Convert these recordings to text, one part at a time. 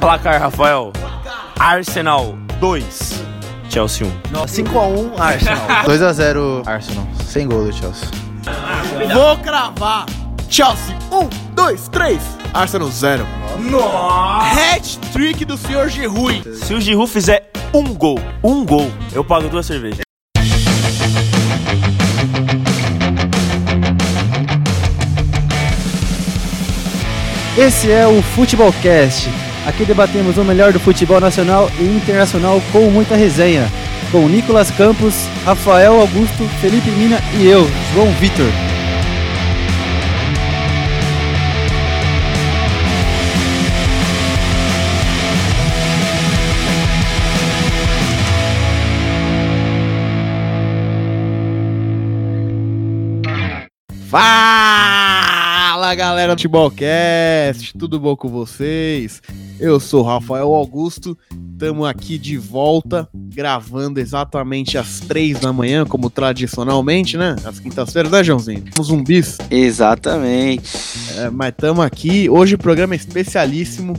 Placar, Rafael. Arsenal 2, Chelsea 1. 5x1 Arsenal. 2x0 Arsenal. Sem gol do Chelsea. Vou cravar. Chelsea 1, 2, 3. Arsenal 0. Hat-trick do senhor Giroud. Se o Giroud fizer um gol, um gol, eu pago duas cervejas. Esse é o Futebolcast. Aqui debatemos o melhor do futebol nacional e internacional com muita resenha. Com Nicolas Campos, Rafael Augusto, Felipe Mina e eu, João Vitor. Fala galera do Futebolcast, tudo bom com vocês? Eu sou Rafael Augusto, estamos aqui de volta, gravando exatamente às três da manhã, como tradicionalmente, né? Às quintas-feiras, né, Joãozinho? Somos zumbis. Exatamente. É, mas estamos aqui. Hoje o programa é especialíssimo.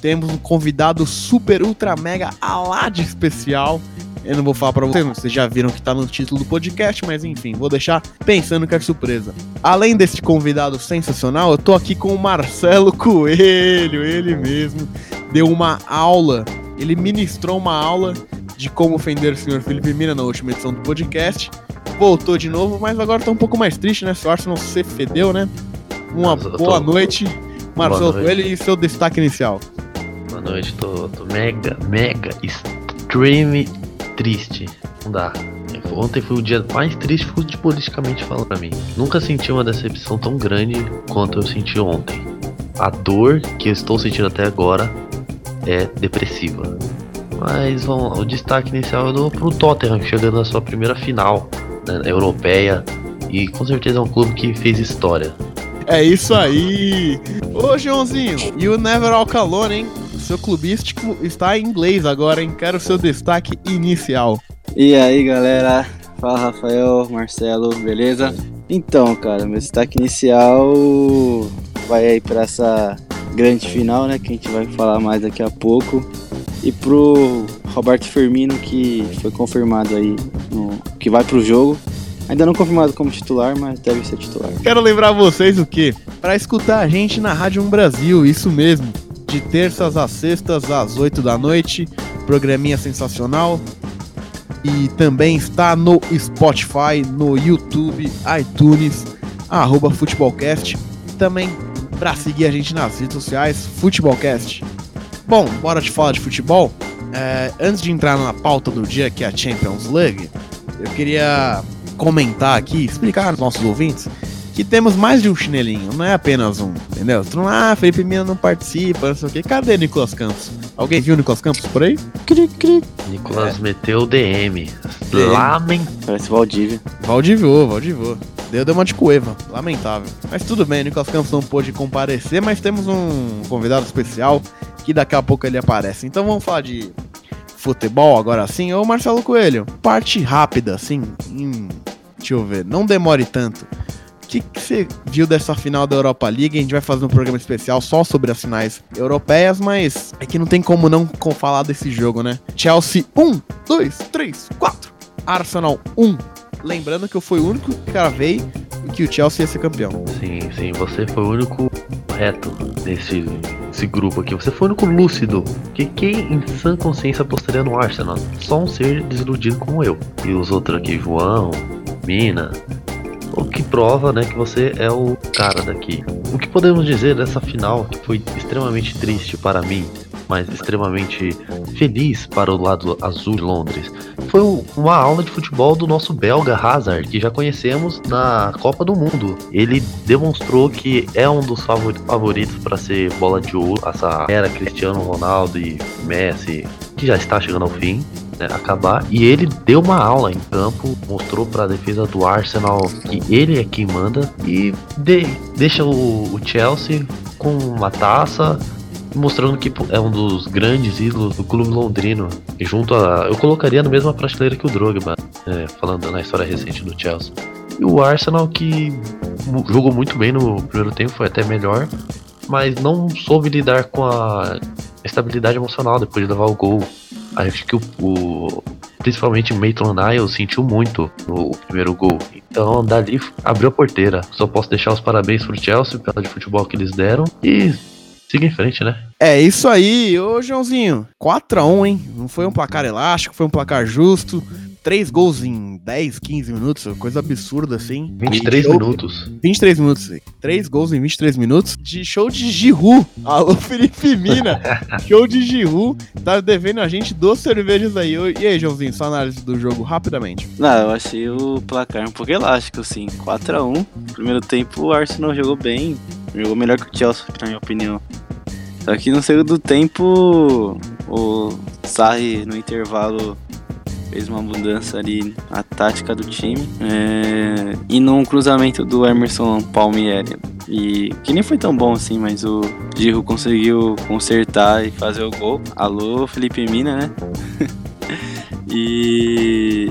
Temos um convidado super, ultra, mega alade especial. Eu não vou falar pra vocês, vocês já viram que tá no título do podcast, mas enfim, vou deixar pensando que é surpresa. Além desse convidado sensacional, eu tô aqui com o Marcelo Coelho, ele mesmo. Deu uma aula, ele ministrou uma aula de como ofender o senhor Felipe Mina na última edição do podcast. Voltou de novo, mas agora tá um pouco mais triste, né? Se o Arsenal se fedeu, né? Uma boa tô- noite, Marcelo noite. Coelho, e seu destaque inicial. Boa noite, tô, tô mega, mega, extreme triste. Não dá. Ontem foi o dia mais triste futebolisticamente falando pra mim. Nunca senti uma decepção tão grande quanto eu senti ontem. A dor que eu estou sentindo até agora é depressiva. Mas vamos, lá, o destaque inicial eu dou pro Tottenham, chegando na sua primeira final né, europeia. E com certeza é um clube que fez história. É isso aí! Ô, Joãozinho, e o Never Alone, hein? Seu clubístico está em inglês agora, hein? Quero o seu destaque inicial. E aí, galera? Fala, Rafael, Marcelo, beleza? Então, cara, meu destaque inicial vai aí pra essa grande final, né? Que a gente vai falar mais daqui a pouco. E pro Roberto Firmino, que foi confirmado aí, no, que vai pro jogo. Ainda não confirmado como titular, mas deve ser titular. Quero lembrar vocês o quê? Para escutar a gente na Rádio 1 Brasil, isso mesmo. De terças às sextas, às 8 da noite. Programinha sensacional. E também está no Spotify, no YouTube, iTunes, arroba Futebolcast. Também para seguir a gente nas redes sociais, Futebolcast. Bom, bora te falar de futebol. É, antes de entrar na pauta do dia, que é a Champions League, eu queria comentar aqui, explicar aos nossos ouvintes que temos mais de um chinelinho, não é apenas um, entendeu? Tu não, ah, Felipe Mina não participa, não sei o quê. Cadê Nicolas Campos? Alguém viu o Nicolas Campos por aí? Cri, cri. Nicolas meteu DM. DM. Lamentável. Parece Valdívia. Valdivô, Valdivô. Deu, deu uma de cueva, lamentável. Mas tudo bem, o Nicolas Campos não pôde comparecer, mas temos um convidado especial que daqui a pouco ele aparece. Então vamos falar de futebol agora sim. Ô Marcelo Coelho, parte rápida, assim, em- deixa eu ver, não demore tanto. Que que você viu dessa final da Europa League? A gente vai fazer um programa especial só sobre as finais europeias, mas é que não tem como não falar desse jogo, né? Chelsea 1, 2, 3, 4. Arsenal 1. Lembrando que eu fui o único que cravei que o Chelsea ia ser campeão. Sim, sim, você foi o único reto nesse, nesse grupo aqui. Você foi o único lúcido. Que quem em sã consciência apostaria no Arsenal? Só um ser desiludido como eu. E os outros aqui, João, Mina. O que prova, né, que você é o cara daqui. O que podemos dizer dessa final que foi extremamente triste para mim, mas extremamente feliz para o lado azul de Londres? Foi um- uma aula de futebol do nosso belga Hazard, que já conhecemos na Copa do Mundo. Ele demonstrou que é um dos favor- favoritos para ser bola de ouro, essa era Cristiano Ronaldo e Messi, que já está chegando ao fim. Né, acabar e ele deu uma aula em campo, mostrou para a defesa do Arsenal que ele é quem manda e de- deixa o, o Chelsea com uma taça, mostrando que é um dos grandes ídolos do clube londrino. E junto a. Eu colocaria na mesma prateleira que o Drogba, é, falando na história recente do Chelsea. E o Arsenal que jogou muito bem no primeiro tempo, foi até melhor, mas não soube lidar com a estabilidade emocional depois de levar o gol. Acho que o, o principalmente Maitland Niles sentiu muito no primeiro gol. Então, dali abriu a porteira. Só posso deixar os parabéns pro Chelsea pela de futebol que eles deram e siga em frente, né? É isso aí, ô Joãozinho. 4x1, hein? Não foi um placar elástico, foi um placar justo. Três gols em 10, 15 minutos, coisa absurda assim. 23 Show- minutos. 23 minutos, sim. Três gols em 23 minutos de show de Giru. Alô, Felipe Mina. show de Giru. Tá devendo a gente duas cervejas aí. E aí, Joãozinho, sua análise do jogo rapidamente. Não, eu achei o placar um pouco elástico, assim. 4x1. Primeiro tempo o Arsenal jogou bem. Jogou melhor que o Chelsea, na minha opinião. Só que no segundo tempo o Sarri no intervalo fez uma mudança ali na tática do time. É, e num cruzamento do Emerson Palmieri. E que nem foi tão bom assim, mas o Giroud conseguiu consertar e fazer o gol. Alô, Felipe Mina, né? e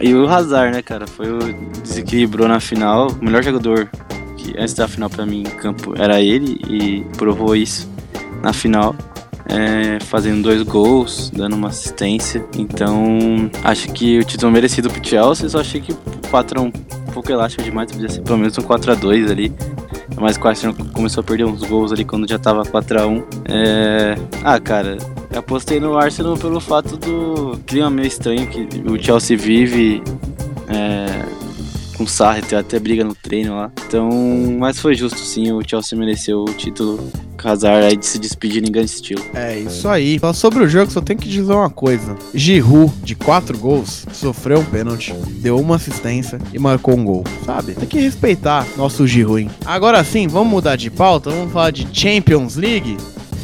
e o Hazard, né, cara, foi o desequilibrou na final, o melhor jogador que antes da final pra mim em campo era ele e provou isso na final, é, fazendo dois gols, dando uma assistência. Então, acho que o título merecido pro Chelsea, só achei que o 4 um pouco elástico demais, podia ser pelo menos um 4 a 2 ali. Mas o Arsenal começou a perder uns gols ali quando já tava 4x1. É... Ah, cara, apostei no Arsenal pelo fato do clima meio estranho que o Chelsea vive. É... Com o Sarri, tem até briga no treino lá. Então, mas foi justo sim, o Chelsea mereceu o título. Hazard aí de se despedir em grande estilo. É isso aí. Só sobre o jogo, só tenho que dizer uma coisa. Giroud, de quatro gols, sofreu um pênalti, deu uma assistência e marcou um gol. Sabe? Tem que respeitar nosso Giroud. hein? Agora sim, vamos mudar de pauta. Vamos falar de Champions League.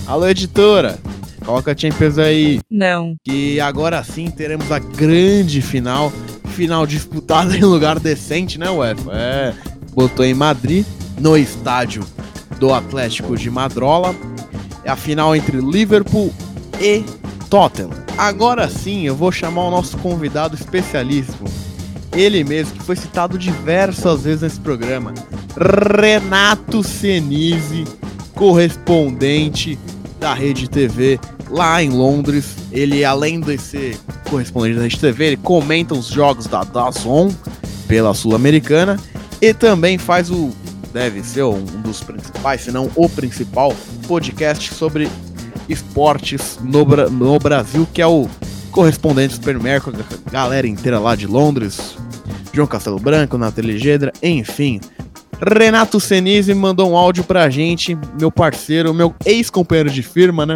Alô, editora. Coloca a Champions aí. Não. E agora sim teremos a grande final. Final disputada em lugar decente, né, UEFA? É. Botou em Madrid, no estádio do Atlético de Madrola. É a final entre Liverpool e Tottenham. Agora sim, eu vou chamar o nosso convidado especialíssimo. Ele mesmo, que foi citado diversas vezes nesse programa. Renato Senise, correspondente da Rede TV lá em Londres. Ele, além de ser correspondente da TV, ele comenta os jogos da DAZN pela Sul-Americana e também faz o deve ser um dos principais, se não o principal podcast sobre esportes no, no Brasil, que é o correspondente do com a galera inteira lá de Londres, João Castelo Branco, Nathalie Gedra, enfim. Renato Senise mandou um áudio pra gente, meu parceiro, meu ex-companheiro de firma, né?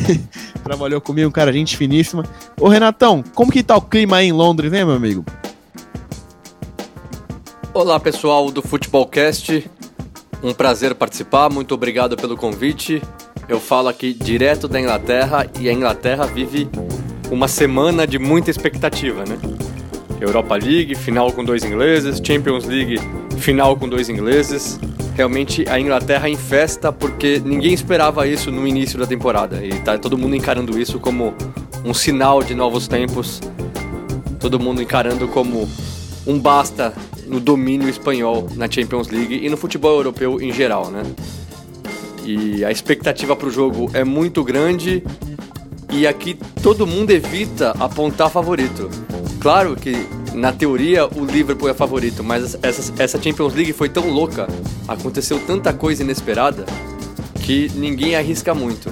Trabalhou comigo, um cara gente finíssima. Ô Renatão, como que tá o clima aí em Londres, hein, meu amigo? Olá pessoal do Futebolcast, um prazer participar, muito obrigado pelo convite. Eu falo aqui direto da Inglaterra e a Inglaterra vive uma semana de muita expectativa, né? Europa League, final com dois ingleses, Champions League, final com dois ingleses. Realmente a Inglaterra em festa porque ninguém esperava isso no início da temporada e tá todo mundo encarando isso como um sinal de novos tempos. Todo mundo encarando como um basta no domínio espanhol na Champions League e no futebol europeu em geral, né? E a expectativa para o jogo é muito grande e aqui todo mundo evita apontar favorito. Claro que na teoria o Liverpool é favorito, mas essa, essa Champions League foi tão louca, aconteceu tanta coisa inesperada que ninguém arrisca muito.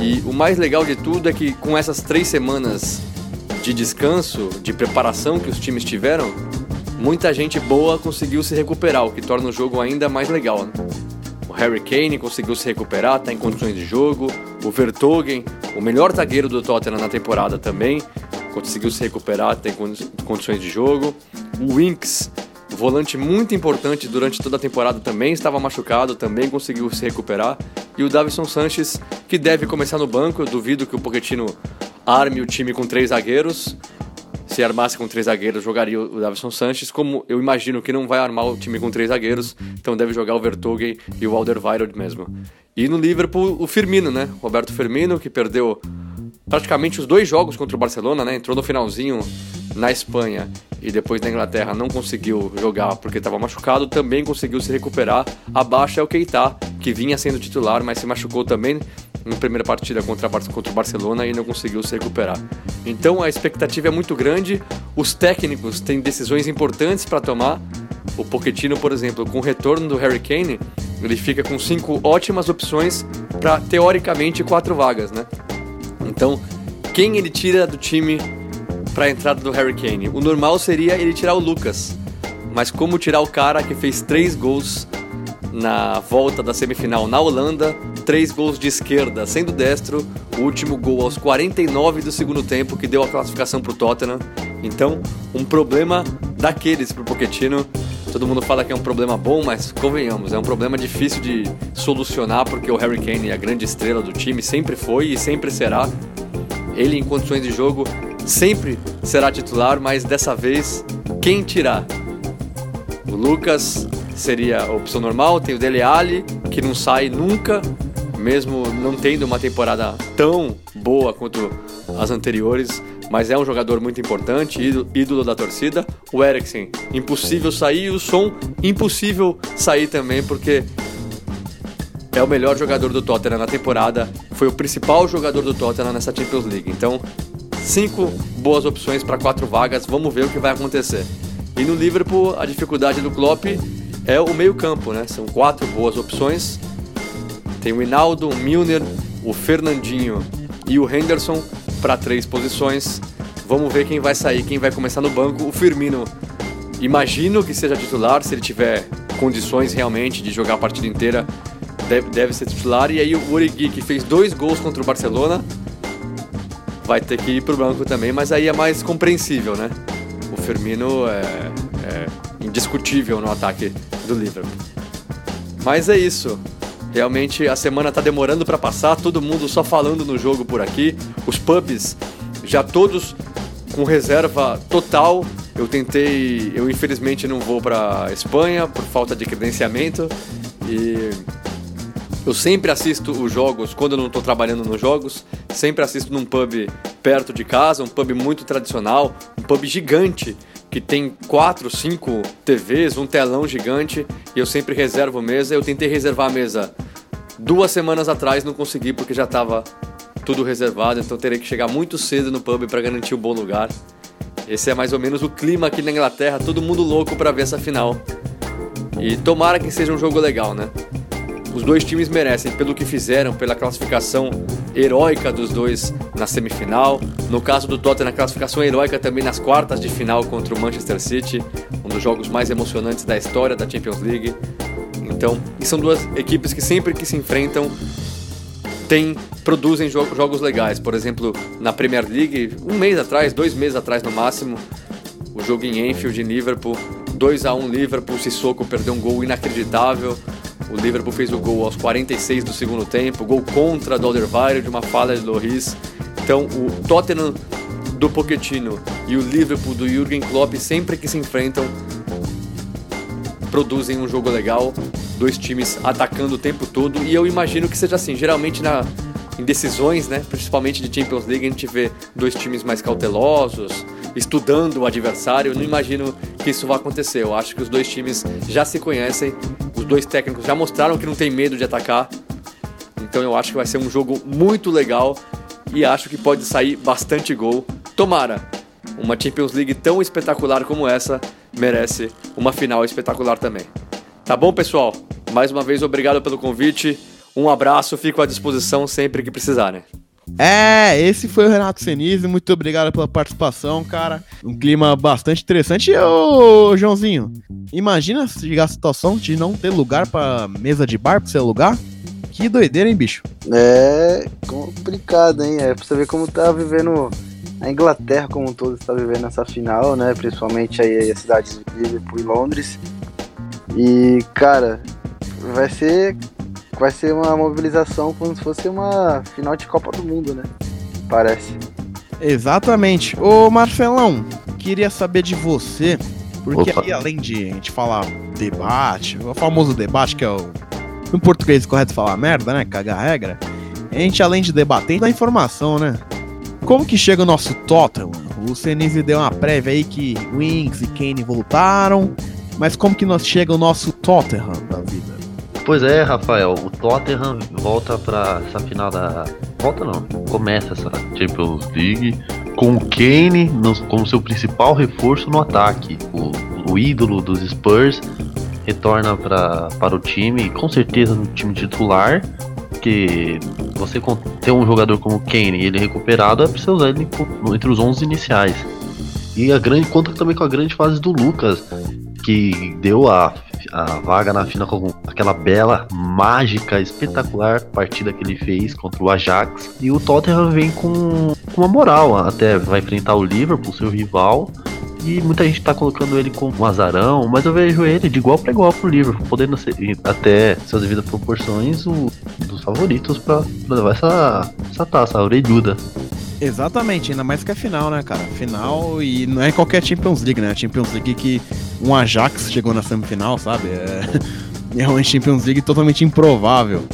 E o mais legal de tudo é que com essas três semanas de descanso, de preparação que os times tiveram, muita gente boa conseguiu se recuperar, o que torna o jogo ainda mais legal. Né? O Harry Kane conseguiu se recuperar, está em condições de jogo. O Vertogen, o melhor zagueiro do Tottenham na temporada também, conseguiu se recuperar, tem condi- condições de jogo. O Winks, volante muito importante durante toda a temporada também, estava machucado, também conseguiu se recuperar. E o Davison Sanches, que deve começar no banco, eu duvido que o Pochettino arme o time com três zagueiros. Se armasse com três zagueiros, jogaria o Davison Sanches. Como eu imagino que não vai armar o time com três zagueiros, então deve jogar o Vertonghen e o Alderweireld mesmo. E no Liverpool, o Firmino, né? Roberto Firmino, que perdeu praticamente os dois jogos contra o Barcelona, né? Entrou no finalzinho na Espanha e depois na Inglaterra não conseguiu jogar porque estava machucado, também conseguiu se recuperar. Abaixo é o Keita, que vinha sendo titular, mas se machucou também em primeira partida contra, contra o Barcelona e não conseguiu se recuperar. Então a expectativa é muito grande, os técnicos têm decisões importantes para tomar. O Pochettino, por exemplo, com o retorno do Harry Kane, ele fica com cinco ótimas opções para teoricamente quatro vagas, né? Então, quem ele tira do time para a entrada do Harry Kane? O normal seria ele tirar o Lucas, mas como tirar o cara que fez três gols na volta da semifinal na Holanda, três gols de esquerda, sendo destro, o último gol aos 49 do segundo tempo que deu a classificação para o Tottenham. Então, um problema daqueles para o Pochettino. Todo mundo fala que é um problema bom, mas convenhamos, é um problema difícil de solucionar porque o Harry Kane é a grande estrela do time, sempre foi e sempre será. Ele em condições de jogo sempre será titular, mas dessa vez quem tirar? O Lucas seria a opção normal, tem o Dele Alli, que não sai nunca, mesmo não tendo uma temporada tão boa quanto as anteriores, mas é um jogador muito importante, ídolo da torcida. O Eriksen, impossível sair, e o Som, impossível sair também, porque é o melhor jogador do Tottenham na temporada, foi o principal jogador do Tottenham nessa Champions League. Então, cinco boas opções para quatro vagas, vamos ver o que vai acontecer. E no Liverpool, a dificuldade do Klopp é o meio-campo, né? São quatro boas opções. Tem o Hinaldo, o Milner, o Fernandinho e o Henderson para três posições. Vamos ver quem vai sair, quem vai começar no banco. O Firmino, imagino que seja titular, se ele tiver condições realmente de jogar a partida inteira, deve, deve ser titular. E aí o Origi, que fez dois gols contra o Barcelona, vai ter que ir pro banco também, mas aí é mais compreensível, né? O Firmino é, é indiscutível no ataque do Liverpool. Mas é isso. Realmente a semana tá demorando para passar, todo mundo só falando no jogo por aqui. Os pubs já todos com reserva total. Eu tentei, eu infelizmente não vou para Espanha por falta de credenciamento e eu sempre assisto os jogos quando eu não estou trabalhando nos jogos, sempre assisto num pub perto de casa, um pub muito tradicional, um pub gigante que tem quatro, cinco TVs, um telão gigante, e eu sempre reservo mesa. Eu tentei reservar a mesa duas semanas atrás, não consegui porque já estava tudo reservado, então terei que chegar muito cedo no pub para garantir um bom lugar. Esse é mais ou menos o clima aqui na Inglaterra, todo mundo louco para ver essa final. E tomara que seja um jogo legal, né? Os dois times merecem pelo que fizeram, pela classificação heróica dos dois na semifinal. No caso do Tottenham, a classificação heróica também nas quartas de final contra o Manchester City, um dos jogos mais emocionantes da história da Champions League. Então, são duas equipes que sempre que se enfrentam tem, produzem jo jogos legais. Por exemplo, na Premier League, um mês atrás, dois meses atrás no máximo, o jogo em Enfield, em Liverpool, 2 a 1 Liverpool, Sissoko perdeu um gol inacreditável. O Liverpool fez o gol aos 46 do segundo tempo, gol contra do Alderweireld, de uma falha de Loris. Então, o Tottenham do Pochettino e o Liverpool do Jürgen Klopp sempre que se enfrentam produzem um jogo legal, dois times atacando o tempo todo e eu imagino que seja assim. Geralmente na em decisões, né, principalmente de Champions League, a gente vê dois times mais cautelosos, estudando o adversário. Eu não imagino que isso vá acontecer. Eu acho que os dois times já se conhecem, os dois técnicos já mostraram que não tem medo de atacar. Então eu acho que vai ser um jogo muito legal e acho que pode sair bastante gol. Tomara! Uma Champions League tão espetacular como essa merece uma final espetacular também. Tá bom, pessoal? Mais uma vez, obrigado pelo convite. Um abraço, fico à disposição sempre que precisarem. É, esse foi o Renato Senise, muito obrigado pela participação, cara. Um clima bastante interessante. E, ô, Joãozinho, imagina se chegar a situação de não ter lugar pra mesa de bar pra você alugar? Que doideira, hein, bicho? É complicado, hein? É pra você ver como tá vivendo a Inglaterra como um todo está vivendo essa final, né? Principalmente aí a cidade de Liverpool e Londres. E, cara, vai ser vai ser uma mobilização como se fosse uma final de Copa do Mundo, né? Parece. Exatamente. Ô Marcelão, queria saber de você, porque Opa. aí além de a gente falar debate, o famoso debate que é o no português correto falar merda, né? Cagar regra. A gente além de debater, dá informação, né? Como que chega o nosso Tottenham? O Senise deu uma prévia aí que Wings e Kane voltaram, mas como que nós chega o nosso Tottenham da vida? Pois é, Rafael, o Tottenham volta pra essa final da. Volta não, começa essa Champions League com o Kane no- como seu principal reforço no ataque. O, o ídolo dos Spurs retorna pra, para o time, com certeza no time titular, porque você ter um jogador como o Kane e ele recuperado é você usar ele entre os 11 iniciais. E a grande conta também com a grande fase do Lucas, que deu a, a vaga na final com aquela bela, mágica, espetacular partida que ele fez contra o Ajax. E o Tottenham vem com, com uma moral, até vai enfrentar o Liverpool, seu rival. E muita gente tá colocando ele como um azarão, mas eu vejo ele de igual para igual pro Liverpool, podendo ser até suas devidas proporções o, dos favoritos para levar essa, essa taça, a orelhuda. Exatamente, ainda mais que a final, né, cara? Final e não é qualquer Champions League, né? A Champions League que um Ajax chegou na semifinal, sabe? É, é uma Champions League totalmente improvável.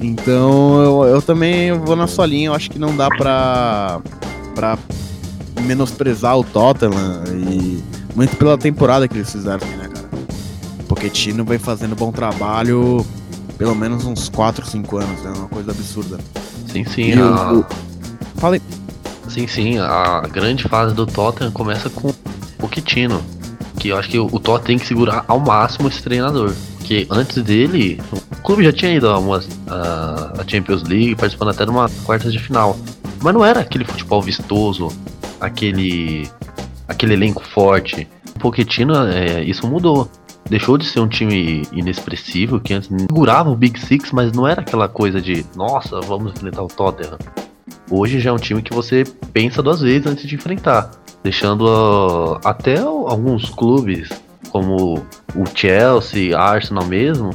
Então eu, eu também vou na sua linha, eu acho que não dá pra, pra menosprezar o Tottenham e muito pela temporada que eles fizeram, né, cara? O Pochettino vem fazendo bom trabalho pelo menos uns 4, 5 anos, né? Uma coisa absurda. Sim, sim, E a, o- Falei. Sim, sim, a grande fase do Tottenham começa com o Pochettino, que eu acho que o Tottenham tem que segurar ao máximo esse treinador, porque antes dele, o clube já tinha ido a, umas, a, a Champions League, participando até de uma quartas de final, mas não era aquele futebol vistoso, aquele aquele elenco forte. O Pochettino, é, isso mudou. Deixou de ser um time inexpressivo, que antes segurava o Big Six, mas não era aquela coisa de, nossa, vamos enfrentar o Tottenham. Hoje já é um time que você pensa duas vezes antes de enfrentar, deixando ah, até alguns clubes, como o Chelsea, Arsenal mesmo,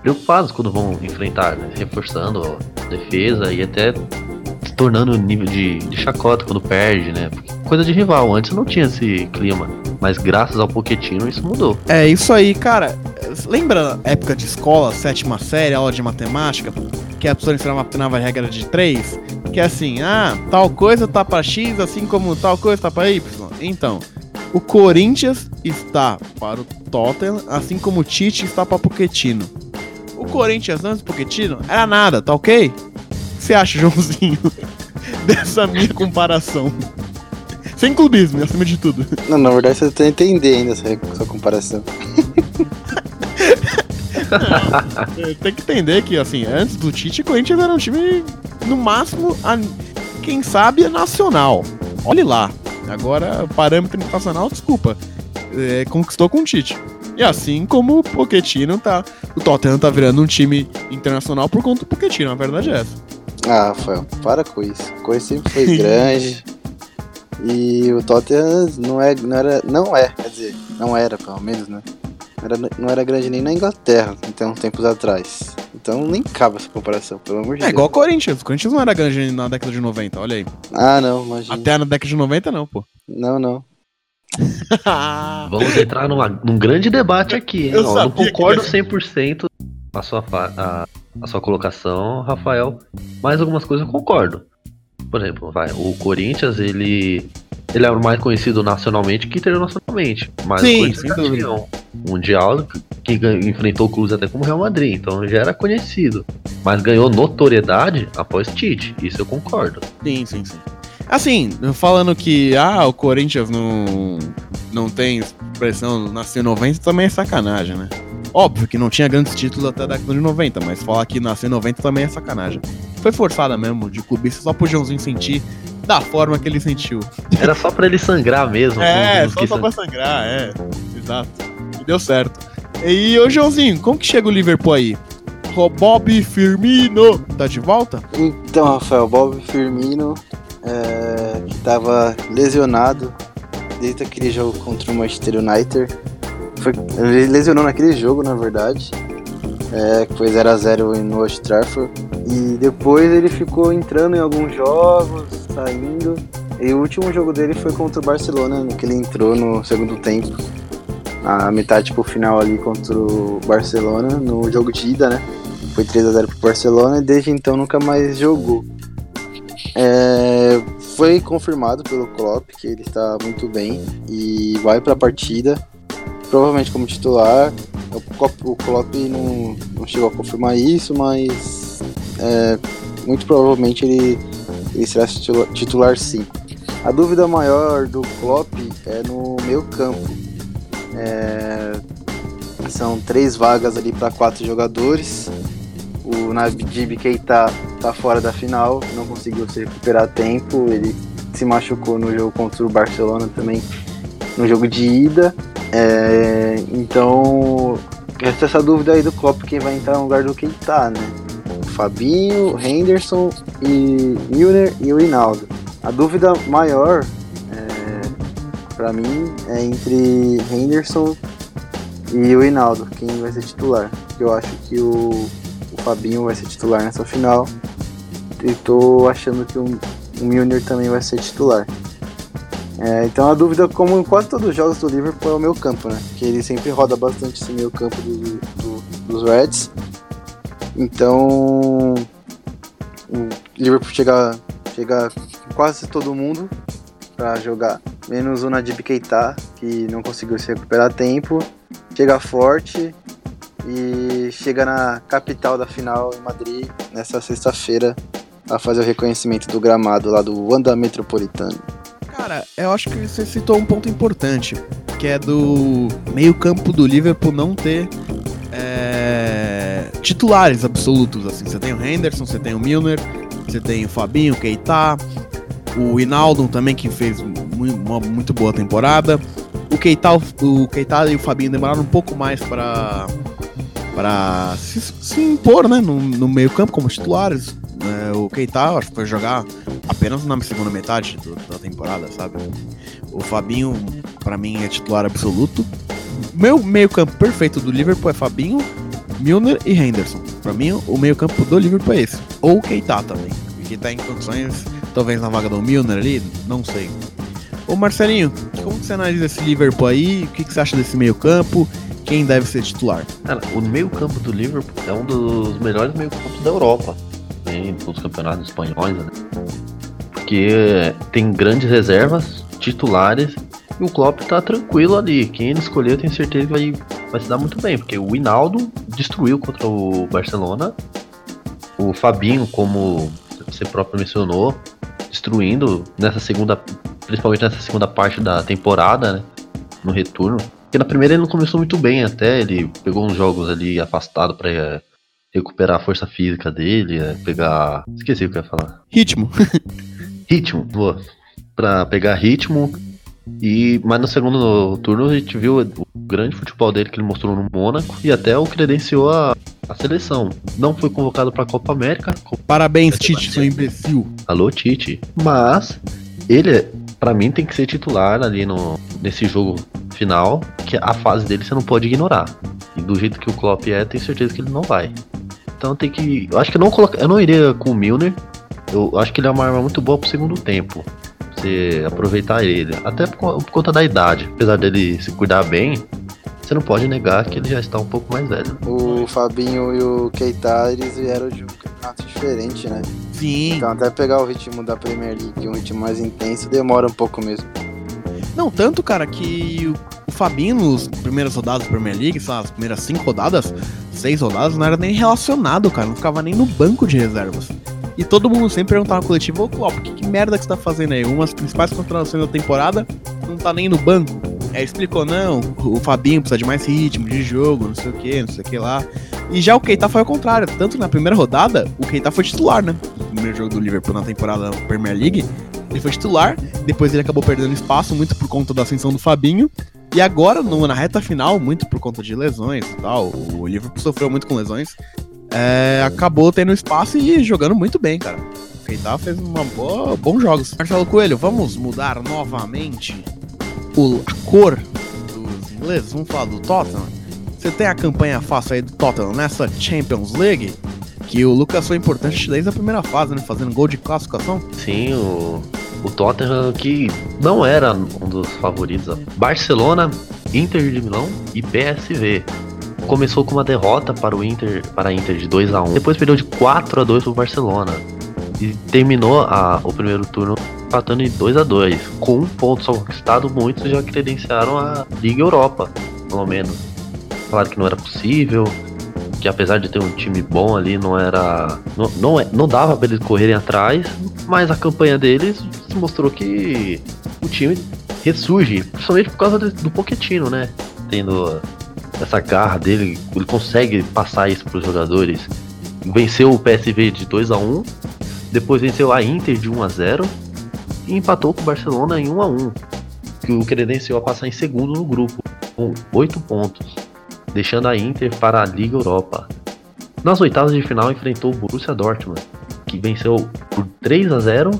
preocupados quando vão enfrentar, né? reforçando a defesa e até se tornando nível de, de chacota quando perde, né? Coisa de rival, antes não tinha esse clima, mas graças ao Pochettino isso mudou. É isso aí, cara. Lembra época de escola, sétima série, aula de matemática, que a pessoa ensinava, a regra de 3? Que é assim, ah, tal coisa tá pra X, assim como tal coisa tá pra Y. Então, o Corinthians está para o Tottenham, assim como o Tite está para Pochettino. O Corinthians antes do Pochettino era nada, tá ok? O que você acha, Joãozinho, dessa minha comparação? Sem clubismo, acima de tudo. Não, na verdade você tá entendendo essa, essa comparação. É, Tem que entender que, assim, antes do Tite, o Corinthians era um time, no máximo, a- quem sabe, nacional. Olhe lá. Agora, parâmetro internacional, desculpa. é, conquistou com o Tite. E assim como o Pochettino tá. O Tottenham tá virando um time internacional por conta do Pochettino, a verdade é essa. Ah, Rafael, para com isso. A coisa sempre foi grande. e o Tottenham não, é, não era. Não é, quer dizer, não era pelo menos, né? Não era, não era grande nem na Inglaterra, até uns tempos atrás. Então nem cabe essa comparação, pelo amor de É Deus. igual o Corinthians. O Corinthians não era grande na década de 90, olha aí. Ah, não, imagina. Até na década de 90, não, pô. Não, não. Vamos entrar numa, num grande debate aqui. hein? Eu não que concordo ia- 100% com a sua, a, a sua colocação, Rafael, mas algumas coisas eu concordo. Por exemplo, vai, o Corinthians, ele, ele é o mais conhecido nacionalmente que internacionalmente. Mas Sim, o sem dúvida. um Mundial que enfrentou clubes até como o Real Madrid, então já era conhecido. Mas ganhou notoriedade após Tite, isso eu concordo. Sim, sim, sim. Assim, falando que ah, o Corinthians não, não tem expressão nasceu em 90 também é sacanagem, né? Óbvio que não tinha grandes títulos até a década de 90, mas falar que nasceu em 90 também é sacanagem. Foi forçada mesmo, de clubista, só pro Joãozinho sentir da forma que ele sentiu. Era só pra ele sangrar mesmo. É, não só, só pra sangrar, é. Exato. E deu certo. E ô Joãozinho, como que chega o Liverpool aí? O Bob Firmino tá de volta? Então, Rafael, Bob Firmino, é, que tava lesionado desde aquele jogo contra o Manchester United. Foi, ele lesionou naquele jogo, na verdade. É, que foi 0x0 no Old Trafford. E depois ele ficou entrando em alguns jogos, saindo. E o último jogo dele foi contra o Barcelona, no que ele entrou no segundo tempo. A metade pro final ali contra o Barcelona, no jogo de ida, né? Foi 3x0 pro Barcelona e desde então nunca mais jogou. É, foi confirmado pelo Klopp que ele está muito bem e vai para a partida, provavelmente como titular. O Klopp, o Klopp não, não chegou a confirmar isso, mas é, muito provavelmente ele, ele será titular, titular sim. A dúvida maior do Klopp é no meio campo. É, são três vagas ali para quatro jogadores. O Nabib Keita tá fora da final, não conseguiu se recuperar a tempo. Ele se machucou no jogo contra o Barcelona também, no jogo de ida. É, então, resta essa dúvida aí do Klopp quem vai entrar no lugar do Keita, né? O Fabinho, Henderson e Milner e o Rinaldo. A dúvida maior é, para mim é entre Henderson e o Hinaldo, quem vai ser titular. Eu acho que o, o Fabinho vai ser titular nessa final. E tô achando que o, o Milner também vai ser titular. É, então a dúvida, como em quase todos os jogos do Liverpool, é o meu campo, né? Que ele sempre roda bastante esse meio campo do, do, dos Reds. Então o Liverpool chega, chega quase todo mundo para jogar, menos o Nadib Keita, que não conseguiu se recuperar a tempo. Chega forte e chega na capital da final em Madrid nessa sexta-feira a fazer o reconhecimento do gramado lá do Wanda Metropolitano. Cara, eu acho que você citou um ponto importante, que é do meio-campo do Liverpool não ter é, titulares absolutos. Assim, você tem o Henderson, você tem o Milner, você tem o Fabinho, o Keita, o Inaldo também, que fez uma muito boa temporada. O Keita, o Keita e o Fabinho demoraram um pouco mais para para se, se, impor né, no, no meio campo como titulares. É, o Keita acho que foi jogar apenas na segunda metade do, da temporada, sabe? O Fabinho, para mim, é titular absoluto. Meu meio campo perfeito do Liverpool é Fabinho, Milner e Henderson. Para mim, o meio campo do Liverpool é esse. Ou o Keita também. O Keita em condições talvez na vaga do Milner ali, não sei. Ô Marcelinho, como você analisa esse Liverpool aí? O que, que você acha desse meio campo? Quem deve ser titular? Cara, o meio campo do Liverpool é um dos melhores meio campos da Europa. Em todos os campeonatos espanhóis, né? Porque tem grandes reservas, titulares, e o Klopp tá tranquilo ali. Quem ele escolher, eu tenho certeza que vai, vai se dar muito bem. Porque o Hinaldo destruiu contra o Barcelona. O Fabinho, como você próprio mencionou, destruindo nessa segunda, principalmente nessa segunda parte da temporada, né? No retorno. Porque na primeira ele não começou muito bem até, ele pegou uns jogos ali afastado para é, recuperar a força física dele, é, pegar. Esqueci o que eu ia falar. Ritmo. ritmo, boa. Pra pegar ritmo. E, mas no segundo turno a gente viu o grande futebol dele que ele mostrou no Mônaco e até o credenciou a, a seleção. Não foi convocado para a Copa América. Parabéns, Tite, seu imbecil. Alô, Tite. Mas ele, para mim, tem que ser titular ali no, nesse jogo final, que a fase dele você não pode ignorar. E do jeito que o Klopp é, tenho certeza que ele não vai. Então tem que. Eu acho que eu não coloca, eu não iria com o Milner. Eu acho que ele é uma arma muito boa pro segundo tempo. Você aproveitar ele. Até por, por conta da idade. Apesar dele se cuidar bem, você não pode negar que ele já está um pouco mais velho. O Fabinho e o Keita, eles vieram de um campeonato diferente, né? Sim. Então até pegar o ritmo da Premier League, um ritmo mais intenso, demora um pouco mesmo. Não, tanto, cara, que o Fabinho, nos primeiras rodadas da Premier League, as primeiras cinco rodadas, seis rodadas, não era nem relacionado, cara. Não ficava nem no banco de reservas. E todo mundo sempre perguntava coletivo, ô Klopp, que, que merda que você tá fazendo aí? Uma das principais contratações da temporada não tá nem no banco. Aí explicou, não, o Fabinho precisa de mais ritmo de jogo, não sei o que, não sei o que lá. E já o Keita foi ao contrário, tanto na primeira rodada, o Keita foi titular, né? No primeiro jogo do Liverpool na temporada da Premier League, ele foi titular, depois ele acabou perdendo espaço, muito por conta da ascensão do Fabinho. E agora, no, na reta final, muito por conta de lesões e tal, o Liverpool sofreu muito com lesões, é, acabou tendo espaço e jogando muito bem, cara. O Keita fez uma boa, bons jogos. Marcelo Coelho, vamos mudar novamente o, a cor dos ingleses? Vamos falar do Tottenham? Você tem a campanha fácil aí do Tottenham nessa Champions League? Que o Lucas foi importante desde a primeira fase, né? Fazendo gol de classificação. Sim, o, o Tottenham que não era um dos favoritos. Barcelona, Inter de Milão e PSV. Começou com uma derrota para o Inter, para a Inter de 2 a 1 Depois perdeu de 4 a 2 para o Barcelona. E terminou a, o primeiro turno empatando em 2 a 2 Com um ponto só conquistado, muitos já credenciaram a Liga Europa, pelo menos. falaram que não era possível, que apesar de ter um time bom ali, não era. Não, não, é, não dava pra eles correrem atrás, mas a campanha deles mostrou que o time ressurge, principalmente por causa do Poquetino, né? Tendo essa garra dele, ele consegue passar isso pros jogadores. Venceu o PSV de 2 a 1 depois venceu a Inter de 1 a 0 e empatou com o Barcelona em 1 a 1 que o credenciou a passar em segundo no grupo, com 8 pontos deixando a Inter para a Liga Europa. Nas oitavas de final enfrentou o Borussia Dortmund, que venceu por 3 a 0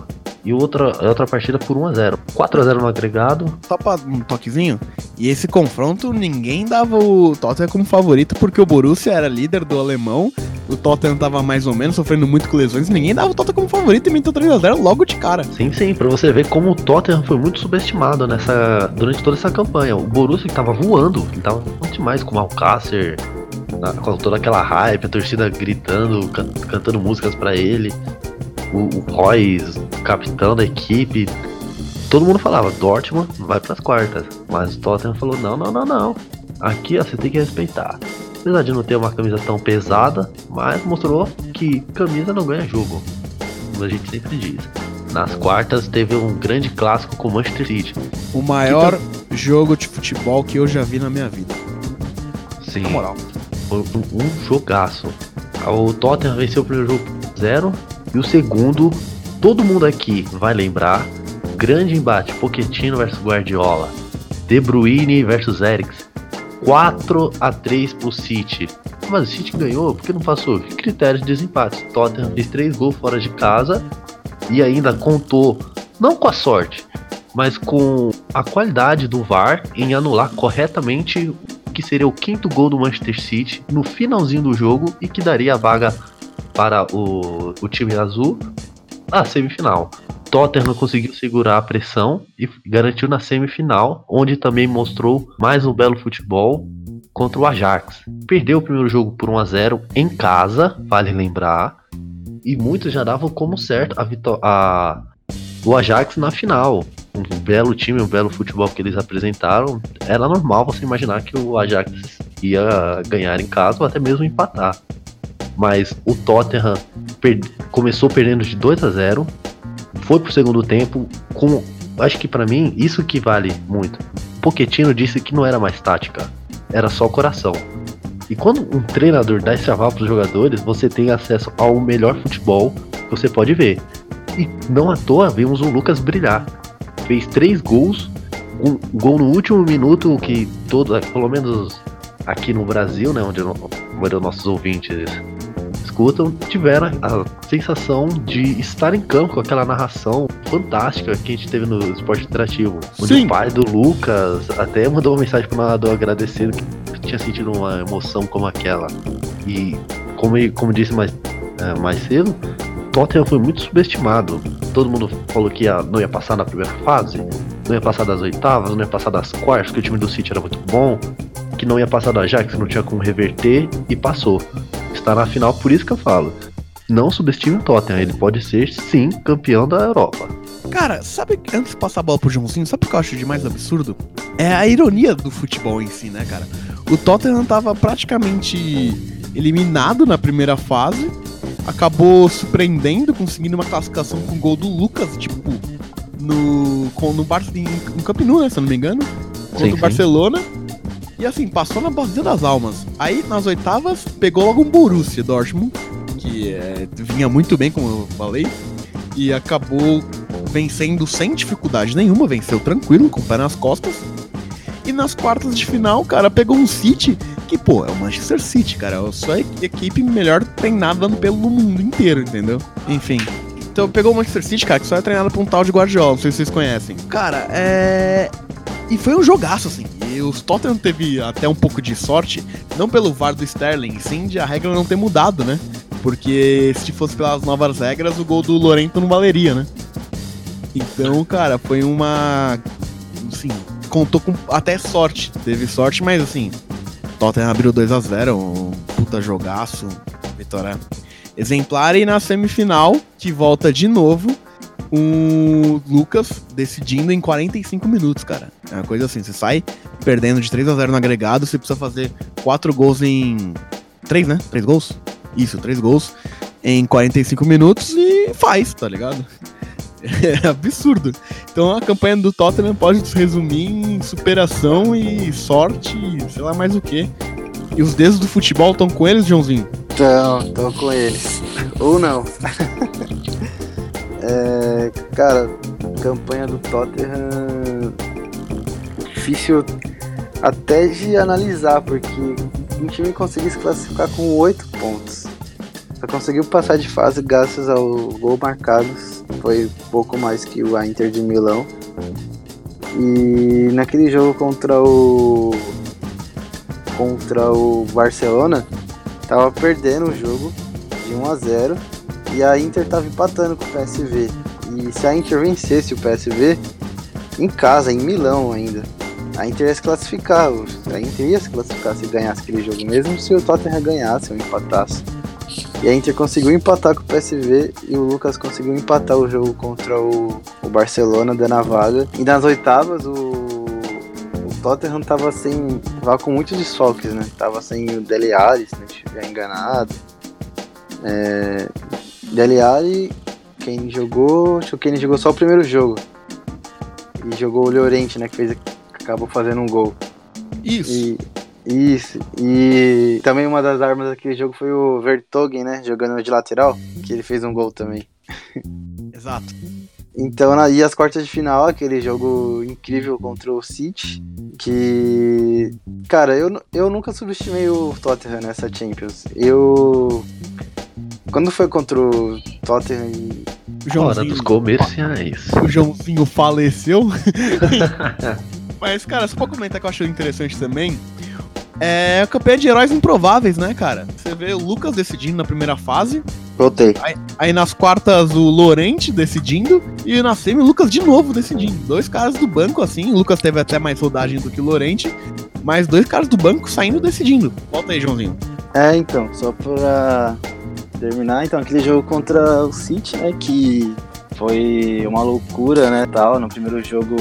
e outra, outra partida por 1x0. 4x0 no agregado. Só pra um toquezinho. E esse confronto, ninguém dava o Tottenham como favorito, porque o Borussia era líder do alemão. O Tottenham tava mais ou menos sofrendo muito com lesões. Ninguém dava o Tottenham como favorito e meteu 3x0 logo de cara. Sim, sim, pra você ver como o Tottenham foi muito subestimado nessa, durante toda essa campanha. O Borussia que tava voando, ele tava muito demais com o Alcácer, com toda aquela hype, a torcida gritando, can, cantando músicas para ele o, o Royce, capitão da equipe, todo mundo falava, Dortmund vai para as quartas. Mas o Tottenham falou, não, não, não, não. Aqui ó, você tem que respeitar. Apesar de não ter uma camisa tão pesada, mas mostrou que camisa não ganha jogo. Como a gente sempre diz. Nas quartas teve um grande clássico com o Manchester City. O maior jogo de futebol que eu já vi na minha vida. Sim. Na moral. Foi um, um jogaço. O Tottenham venceu o primeiro jogo 0 e o segundo, todo mundo aqui vai lembrar, grande embate, Pochettino versus Guardiola, De Bruyne versus Eriksen, 4 a 3 pro City. Mas o City ganhou, por que não passou? Que critérios de desempate? Tottenham fez 3 gols fora de casa e ainda contou, não com a sorte, mas com a qualidade do VAR em anular corretamente que seria o quinto gol do Manchester City no finalzinho do jogo e que daria a vaga para o, o time azul na semifinal. Tottenham conseguiu segurar a pressão e garantiu na semifinal, onde também mostrou mais um belo futebol contra o Ajax. Perdeu o primeiro jogo por 1 a 0 em casa, vale lembrar, e muitos já davam como certo a, a o Ajax na final. Um belo time, um belo futebol que eles apresentaram. Era normal você imaginar que o Ajax ia ganhar em casa ou até mesmo empatar mas o Tottenham começou perdendo de 2 a 0 foi pro segundo tempo com acho que para mim isso que vale muito. Pochettino disse que não era mais tática, era só coração. E quando um treinador dá esse aval para os jogadores, você tem acesso ao melhor futebol que você pode ver. E não à toa vimos o Lucas brilhar. Fez três gols, um gol no último minuto que todo, pelo menos aqui no Brasil, né, onde, onde nossos ouvintes escutam tiveram a sensação de estar em campo com aquela narração fantástica que a gente teve no esporte interativo. Onde Sim. o pai do Lucas até mandou uma mensagem pro narrador agradecendo que tinha sentido uma emoção como aquela. E como, como disse mais, é, mais cedo, Tottenham foi muito subestimado. Todo mundo falou que ia, não ia passar na primeira fase, não ia passar das oitavas, não ia passar das quartas, que o time do City era muito bom, que não ia passar da Ajax, não tinha como reverter, e passou está na final, por isso que eu falo. Não subestime o Tottenham, ele pode ser sim campeão da Europa. Cara, sabe, antes de passar a bola pro Joãozinho, sabe o que eu acho de mais absurdo? É a ironia do futebol em si, né, cara? O Tottenham tava praticamente eliminado na primeira fase, acabou surpreendendo, conseguindo uma classificação com o gol do Lucas, tipo, no, no, Bar no Camp Nou, né, se eu não me engano, contra sim, o Barcelona. Sim. E assim, passou na Bacia das Almas. Aí, nas oitavas, pegou logo um Borussia Dortmund, que é, vinha muito bem, como eu falei, e acabou vencendo sem dificuldade nenhuma, venceu tranquilo, com o pé nas costas. E nas quartas de final, cara, pegou um City que, pô, é o Manchester City, cara. É a equipe melhor treinada pelo mundo inteiro, entendeu? Enfim. Então pegou o Manchester City, cara, que só é treinado por um tal de Guardiola, não sei se vocês conhecem. Cara, é. E foi um jogaço, assim. E os Tottenham teve até um pouco de sorte, não pelo VAR do Sterling, sim de a regra não ter mudado, né? Porque se fosse pelas novas regras, o gol do Lorento não valeria, né? Então, cara, foi uma. Assim, contou com até sorte. Teve sorte, mas assim, Tottenham abriu 2 a 0 um puta jogaço, vitória exemplar. E na semifinal, que volta de novo, o Lucas decidindo em 45 minutos, cara. É uma coisa assim, você sai perdendo de 3 a 0 no agregado, você precisa fazer quatro gols em. Três, né? Três gols? Isso, três gols em 45 minutos e faz, tá ligado? É absurdo. Então a campanha do Tottenham pode se resumir em superação e sorte, sei lá mais o que. E os dedos do futebol estão com eles, Joãozinho? Então, tô com eles. Ou não. é, cara, campanha do Tottenham difícil até de analisar, porque um time conseguiu se classificar com 8 pontos. Só conseguiu passar de fase graças ao gol marcado. Foi pouco mais que o Inter de Milão. E naquele jogo contra o contra o Barcelona, tava perdendo o jogo de 1 a 0 e a Inter tava empatando com o PSV. E se a Inter vencesse o PSV em casa, em Milão ainda, a Inter ia se classificar. A Inter ia se classificar se ganhasse aquele jogo, mesmo se o Tottenham ganhasse ou empatasse. E a Inter conseguiu empatar com o PSV e o Lucas conseguiu empatar o jogo contra o, o Barcelona, dando a vaga. E nas oitavas, o, Tottenham tava sem. tava com muitos desfalques, né? Tava sem o Dele Alli, se não estiver enganado. É, Dele Alli, quem jogou. Acho que quem jogou só o primeiro jogo. E jogou o Llorente, né? Que fez, acabou fazendo um gol. Isso. E, isso. E também uma das armas daquele jogo foi o Vertogen, né? Jogando de lateral, que ele fez um gol também. Exato. Então, e as quartas de final, aquele jogo incrível contra o City, que. Cara, eu, eu nunca subestimei o Tottenham nessa Champions. Eu. Quando foi contra o Tottenham e O Hora dos comerciais. o Joãozinho faleceu. Mas, cara, só pra comentar que eu acho interessante também. É a campanha de heróis improváveis, né, cara? Você vê o Lucas decidindo na primeira fase, voltei. aí nas quartas o Lorente decidindo, e na semi o Lucas de novo decidindo. Dois caras do banco, assim, o Lucas teve até mais rodagem do que o Lorente, mas dois caras do banco saindo decidindo. Volta aí, Joãozinho. É, então, só pra terminar, então, aquele jogo contra o City, né, que foi uma loucura, né, tal, no primeiro jogo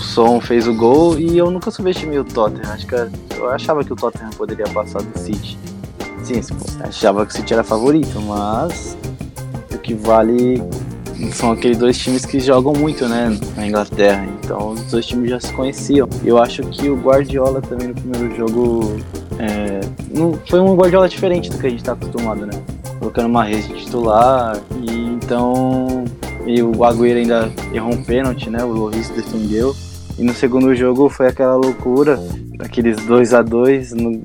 o Som fez o gol e eu nunca subestimei o Tottenham, acho que eu achava que o Tottenham poderia passar do City. Sim, achava que o City era favorito, mas o que vale são aqueles dois times que jogam muito, né, na Inglaterra. Então os dois times já se conheciam. Eu acho que o Guardiola também no primeiro jogo é, não, foi um Guardiola diferente do que a gente está acostumado, né? Colocando uma rede titular e então e o Agüero ainda errou um pênalti, né? O Loris defendeu. E no segundo jogo foi aquela loucura, aqueles 2 a 2 no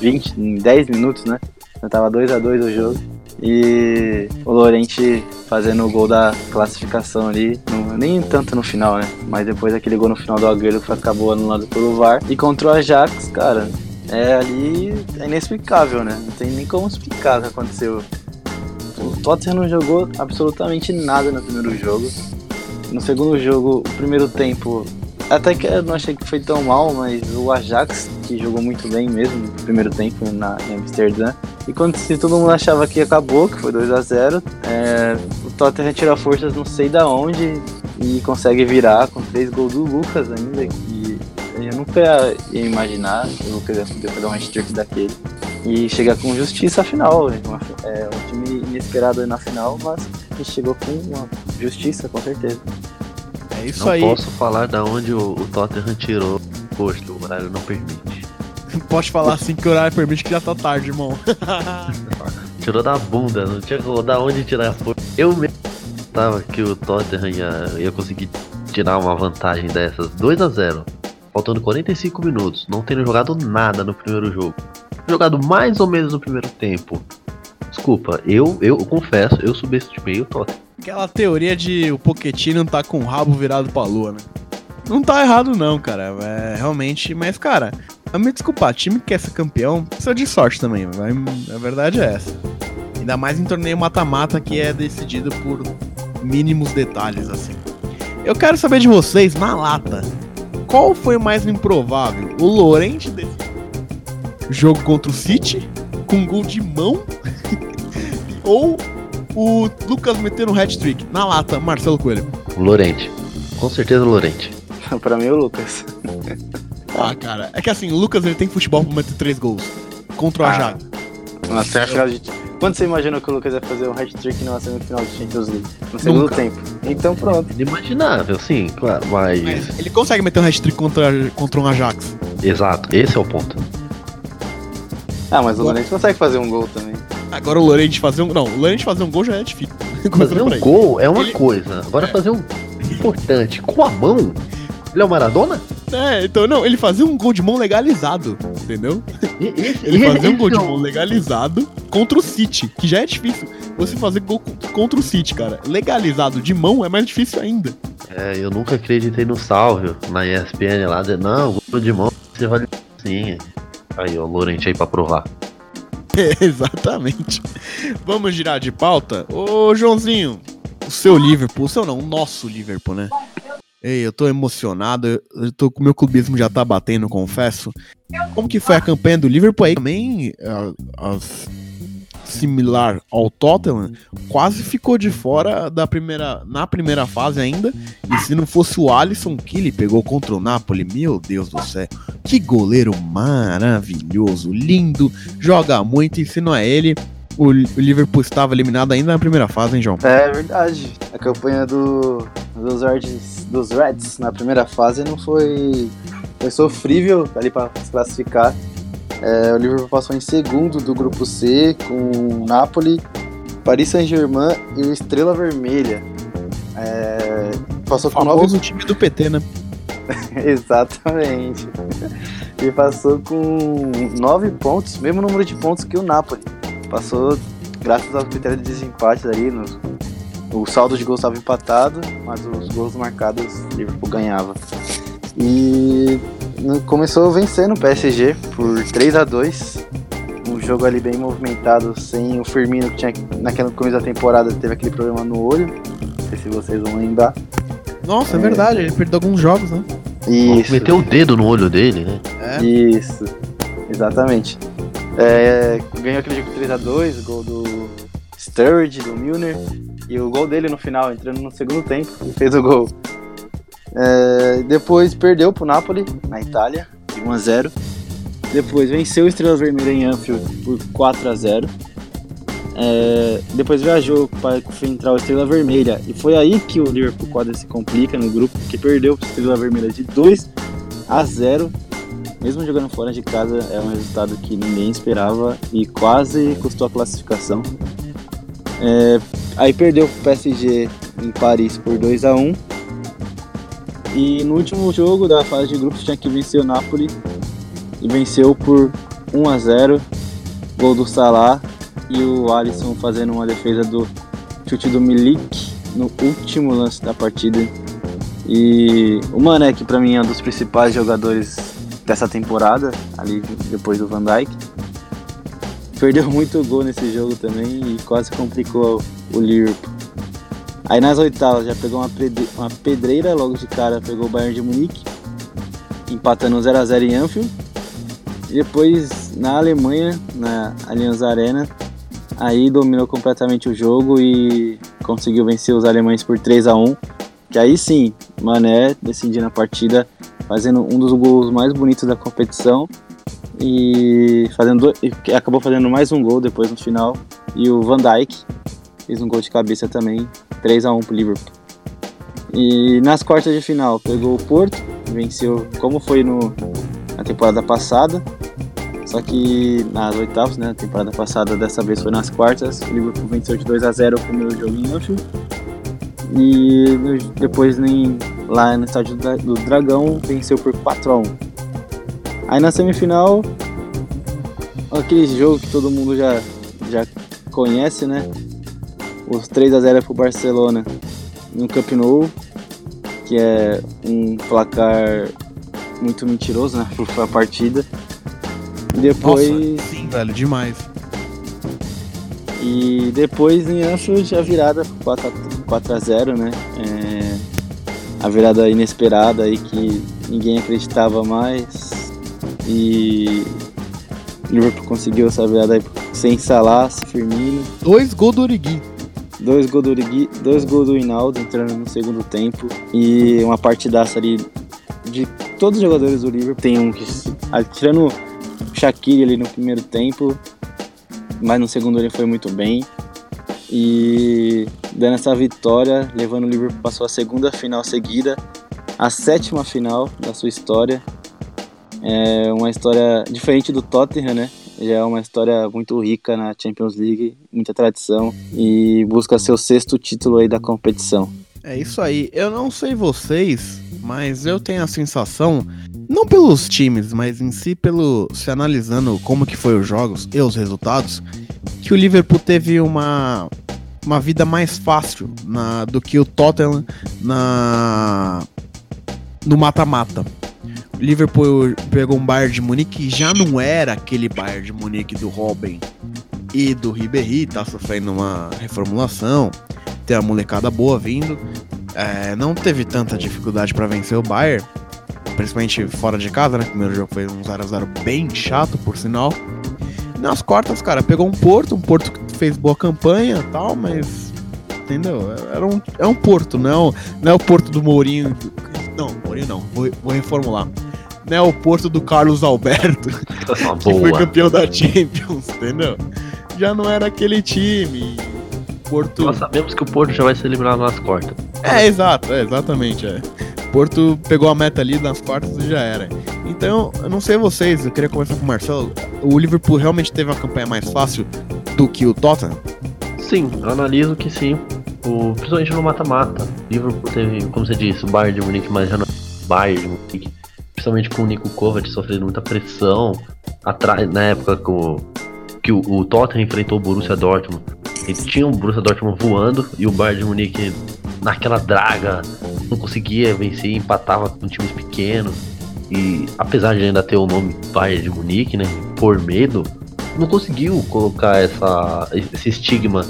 20, em 10 minutos, né? Já tava 2 a 2 o jogo. E o Lorente fazendo o gol da classificação ali, nem tanto no final, né? Mas depois aquele gol no final do Agüero que acabou anulado pelo VAR. E contra o Ajax, cara, é ali é inexplicável, né? Não tem nem como explicar o que aconteceu. O Tottenham não jogou absolutamente nada no primeiro jogo. No segundo jogo, o primeiro tempo, até que eu não achei que foi tão mal, mas o Ajax, que jogou muito bem mesmo no primeiro tempo na, em Amsterdã. E quando se todo mundo achava que acabou, que foi 2 a 0 é, o Tottenham tira forças não sei da onde e consegue virar com três gols do Lucas ainda, que eu nunca ia, ia imaginar que o Lucas ia poder fazer um hat-trick daquele. E chega com justiça final? Uma- é um time inesperado na final, mas que chegou com uma justiça, com certeza. Isso Não aí. posso falar da onde o, o Tottenham tirou posto, o horário não permite. Pode falar assim que o horário permite que já tá tarde, irmão. Tirou da bunda, não tinha da onde tirar. Eu mesmo tava que o Tottenham ia, ia conseguir tirar uma vantagem dessas 2 a 0 faltando 45 minutos, não tendo jogado nada no primeiro jogo. Jogado mais ou menos no primeiro tempo. Desculpa, eu, eu confesso, eu subestimei o Tottenham. Aquela teoria de o Pochettino tá com o rabo virado pra lua, né? Não tá errado não, cara. É, realmente, mas cara, me desculpar, time que quer ser campeão precisa de sorte também. A verdade é essa. Ainda mais em torneio mata-mata que é decidido por mínimos detalhes, assim. Eu quero saber de vocês, na lata, qual foi o mais improvável? O Lorente desse jogo contra o City, com gol de mão? ou o Lucas metendo um hat-trick? Na lata, Marcelo Coelho. O Lorente. Com certeza o Lorente. pra mim, o Lucas. Ah, cara, é que assim, o Lucas ele tem futebol pra meter três gols contra o Ah. Ajax. Nossa, tem a final de... Quando você imaginou que o Lucas ia fazer um hat-trick numa semifinal de Champions League? No segundo Nunca. tempo. Então pronto. Inimaginável, sim, claro, mas. Mas ele consegue meter um hat-trick contra, contra um Ajax. Exato, esse é o ponto. Ah, mas o Lourenço consegue fazer um gol também. Agora o Lorente fazer um. Não, o Lorente fazer um gol já é difícil. Fazer um gol é uma Ele- coisa. Agora fazer um importante com a mão. Ele é o Maradona? É, então não, ele fazia um gol de mão legalizado, entendeu? E- esse- Ele fazia um gol de é o- mão legalizado contra o City, que já é difícil. Você fazer gol co- contra o City, cara, legalizado de mão é mais difícil ainda. É, eu nunca acreditei no salve na ESPN lá. De, não, gol de mão, você vale sim. Aí, ó, o Lorente aí pra provar. É, exatamente. Vamos girar de pauta? Ô, Joãozinho, o seu Liverpool, o seu não, o nosso Liverpool, né? Ei, eu tô emocionado, eu- tô com meu clubismo já tá batendo, confesso. Como que foi a campanha do Liverpool aí? Também, ah, as- similar ao Tottenham, quase ficou de fora da primeira, na primeira fase ainda. E se não fosse o Alisson que ele pegou contra o Napoli, meu Deus do céu, que goleiro maravilhoso, lindo, joga muito. E se não é ele, o Liverpool estava eliminado ainda na primeira fase, hein, João? É verdade. A campanha do, dos, Reds, dos Reds na primeira fase não foi, foi sofrível ali para se classificar. É, o Liverpool passou em segundo do grupo C com o Napoli, Paris Saint-Germain e o Estrela Vermelha. É, passou O com nove famoso time do PT, né? Exatamente. E passou com nove pontos, mesmo número de pontos que o Napoli. Passou graças ao critério de desempate ali. No, o saldo de gols estava empatado, mas os gols marcados o Liverpool ganhava. E começou vencendo o PSG por 3 a 2 Um jogo ali bem movimentado, sem o Firmino, que tinha naquela começo da temporada teve aquele problema no olho. Não sei se vocês vão lembrar. Nossa, é, É. verdade, ele perdeu alguns jogos, né? Isso. Meteu o dedo no olho dele, né? É. Isso, exatamente. É, ganhou aquele jogo 3x2, gol do Sturridge, do Milner, e o gol dele no final, entrando no segundo tempo, e fez o gol. É, depois perdeu pro Napoli, na Itália, de 1x0. Depois venceu o Estrela Vermelha em Anfield por 4x0. É, depois viajou para enfrentar o Estrela Vermelha. E foi aí que o Liverpool quase se complica no grupo, porque perdeu pro Estrela Vermelha de 2 a 0 mesmo jogando fora de casa, é um resultado que ninguém esperava e quase custou a classificação. É, aí perdeu o PSG em Paris por 2 a 1 E no último jogo da fase de grupos tinha que vencer o Napoli e venceu por 1 a 0 Gol do Salah e o Alisson fazendo uma defesa do chute do Milik no último lance da partida. E o Mané, que pra mim é um dos principais jogadores dessa temporada, ali depois do Van Dijk. Perdeu muito gol nesse jogo também e quase complicou o Liverpool. Aí nas oitavas já pegou uma, uma pedreira, logo de cara pegou o Bayern de Munique, empatando 0x0 em Anfield. E depois na Alemanha, na Allianz Arena, aí dominou completamente o jogo e conseguiu vencer os alemães por 3 a 1 Que aí sim, Mané decidindo a partida fazendo um dos gols mais bonitos da competição e fazendo acabou fazendo mais um gol depois no final e o Van Dijk fez um gol de cabeça também 3 a 1 pro Liverpool e nas quartas de final pegou o Porto venceu como foi no na temporada passada só que nas oitavas né temporada passada dessa vez foi nas quartas o Liverpool venceu de 2 a 0 o primeiro jogo em Anfield e depois em, lá no estádio do Dragão venceu por 4 a 1 Aí na semifinal, aquele jogo que todo mundo já, já conhece, né? Os 3 a 0 pro Barcelona no Camp Nou, que é um placar muito mentiroso, né? Pra a partida. E depois. Nossa, sim, velho, demais. E depois em Anfield a virada 4 a, 4 a 0 né? É, a virada inesperada aí que ninguém acreditava mais. E o Liverpool conseguiu essa virada aí sem Salah, Firmino. Dois gols do Origi. Dois gols do Origi, dois gols do Hinaldo entrando no segundo tempo. E uma partidaça ali de todos os jogadores do Liverpool, tem um que, ah, tirando o Shaqiri ali no primeiro tempo, mas no segundo ele foi muito bem. E dando essa vitória, levando o Liverpool passou a segunda final seguida, a sétima final da sua história. É uma história diferente do Tottenham, né? Já é uma história muito rica na Champions League, muita tradição e busca seu sexto título aí da competição. É isso aí. Eu não sei vocês, mas eu tenho a sensação, não pelos times, mas em si pelo se analisando como que foi os jogos e os resultados, que o Liverpool teve uma uma vida mais fácil na, do que o Tottenham na no mata-mata. Liverpool pegou um Bayern de Munique que já não era aquele Bayern de Munique do Robin e do Ribéry, tá sofrendo uma reformulação, tem uma molecada boa vindo. É, não teve tanta dificuldade para vencer o Bayern, principalmente fora de casa, né? O primeiro jogo foi um 0x0 bem chato, por sinal. Nas quartas, cara, pegou um Porto, um Porto que fez boa campanha tal, mas. Entendeu? Era um, é um Porto, não é não é o Porto do Mourinho. Não, Mourinho não, vou, vou reformular. Não é o Porto do Carlos Alberto, Uma que foi campeão da Champions, entendeu? Já não era aquele time. Porto. Nós sabemos que o Porto já vai ser eliminado nas quartas. É, exato, é, exatamente, é. Porto pegou a meta ali nas quartas e já era. Então, eu não sei vocês, eu queria começar com o Marcelo. O Liverpool realmente teve uma campanha mais fácil do que o Tottenham? Sim, eu analiso que sim. O, principalmente no mata-mata. O Liverpool teve, como você disse, o Bayern de Munique, mas já não é Bayern de Munique. Principalmente com o Nico Kovac sofrendo muita pressão. Atrás, na época o, que o, o Tottenham enfrentou o Borussia Dortmund. Eles tinham o Borussia Dortmund voando e o Bayern de Munique naquela draga não conseguia vencer, empatava com times pequenos. E apesar de ainda ter o nome Bayern de Munique, né, por medo, não conseguiu colocar essa, esse estigma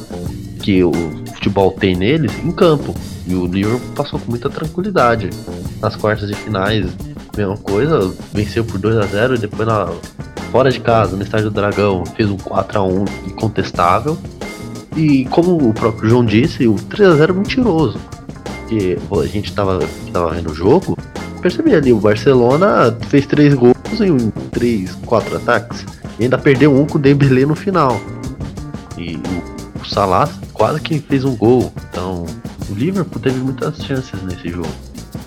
que o futebol tem neles em campo. E o Liverpool passou com muita tranquilidade. Nas quartas de finais, mesma coisa, venceu por 2 a 0 e depois na, fora de casa, no estádio do Dragão, fez um 4 a 1 incontestável. E como o próprio João disse, o 3 a 0 é mentiroso. Porque a gente tava, tava vendo o jogo, percebi ali, o Barcelona fez três gols em três, quatro ataques. E ainda perdeu um com o Dembélé no final. E o, o Salah quase que fez um gol. Então, o Liverpool teve muitas chances nesse jogo.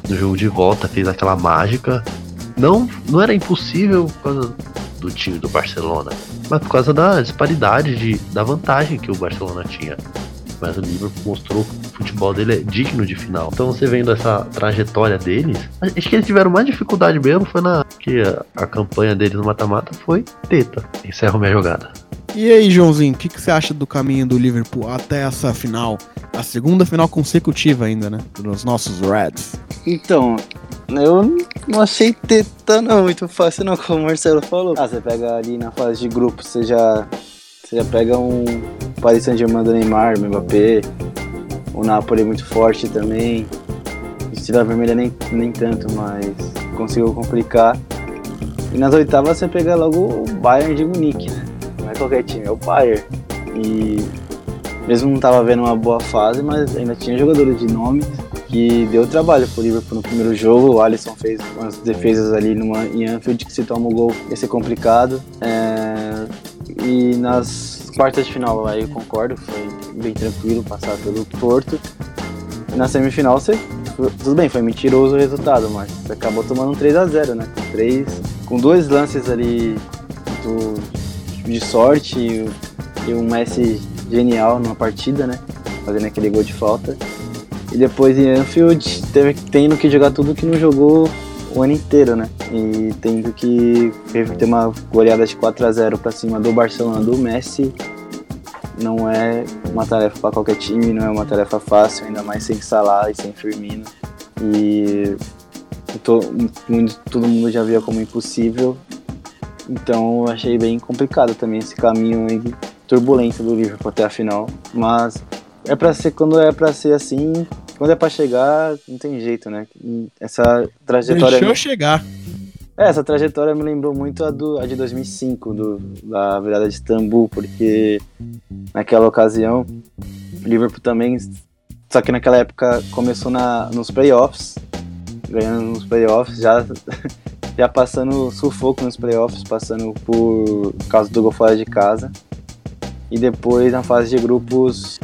No jogo de volta fez aquela mágica. Não, não era impossível por causa do time do Barcelona, mas por causa da disparidade de, da vantagem que o Barcelona tinha. Mas o Liverpool mostrou que o futebol dele é digno de final. Então você vendo essa trajetória deles, acho que eles tiveram mais dificuldade mesmo foi na que a, a campanha deles no mata-mata foi teta. Encerro minha jogada. E aí, Joãozinho, o que, que você acha do caminho do Liverpool até essa final? A segunda final consecutiva ainda, né? Dos nossos Reds. Então, eu não achei teta não muito fácil não, como o Marcelo falou. Ah, você pega ali na fase de grupo, você já, você já pega um Paris Saint-Germain do Neymar, Mbappé, o Napoli muito forte também. Estrela Vermelha nem, nem tanto, mas conseguiu complicar. E nas oitavas você pega logo o Bayern de Munique, né? Não é qualquer time, é o Bayern. E mesmo não tava vendo uma boa fase, mas ainda tinha jogadores de nome que deu trabalho pro Liverpool no primeiro jogo. O Alisson fez umas defesas ali numa, em Anfield que se toma o gol ia ser complicado. É, e nas quartas de final aí eu concordo, foi bem tranquilo passar pelo Porto. E na semifinal você. Tudo bem, foi mentiroso o resultado, mas você acabou tomando um 3x0, né? Com, três, com dois lances ali do, de sorte e, e um Messi genial numa partida, né? Fazendo aquele gol de falta. E depois em Anfield teve, tendo que jogar tudo que não jogou o ano inteiro, né? E tendo que ter uma goleada de 4 a 0 para cima do Barcelona do Messi não é uma tarefa para qualquer time, não é uma tarefa fácil, ainda mais sem Salah e sem Firmino. E muito- todo mundo já via como impossível. Então eu achei bem complicado também esse caminho turbulento do Liverpool até a final. Mas é para ser quando é para ser assim, quando é para chegar, não tem jeito, né? Essa trajetória Deixou chegar. é, essa trajetória me lembrou muito a, do, a de 2005, do, da virada de Istambul, porque naquela ocasião o Liverpool também, só que naquela época começou na, nos playoffs ganhando nos playoffs, já, já passando sufoco nos playoffs, passando por causa do gol fora de casa. E depois na fase de grupos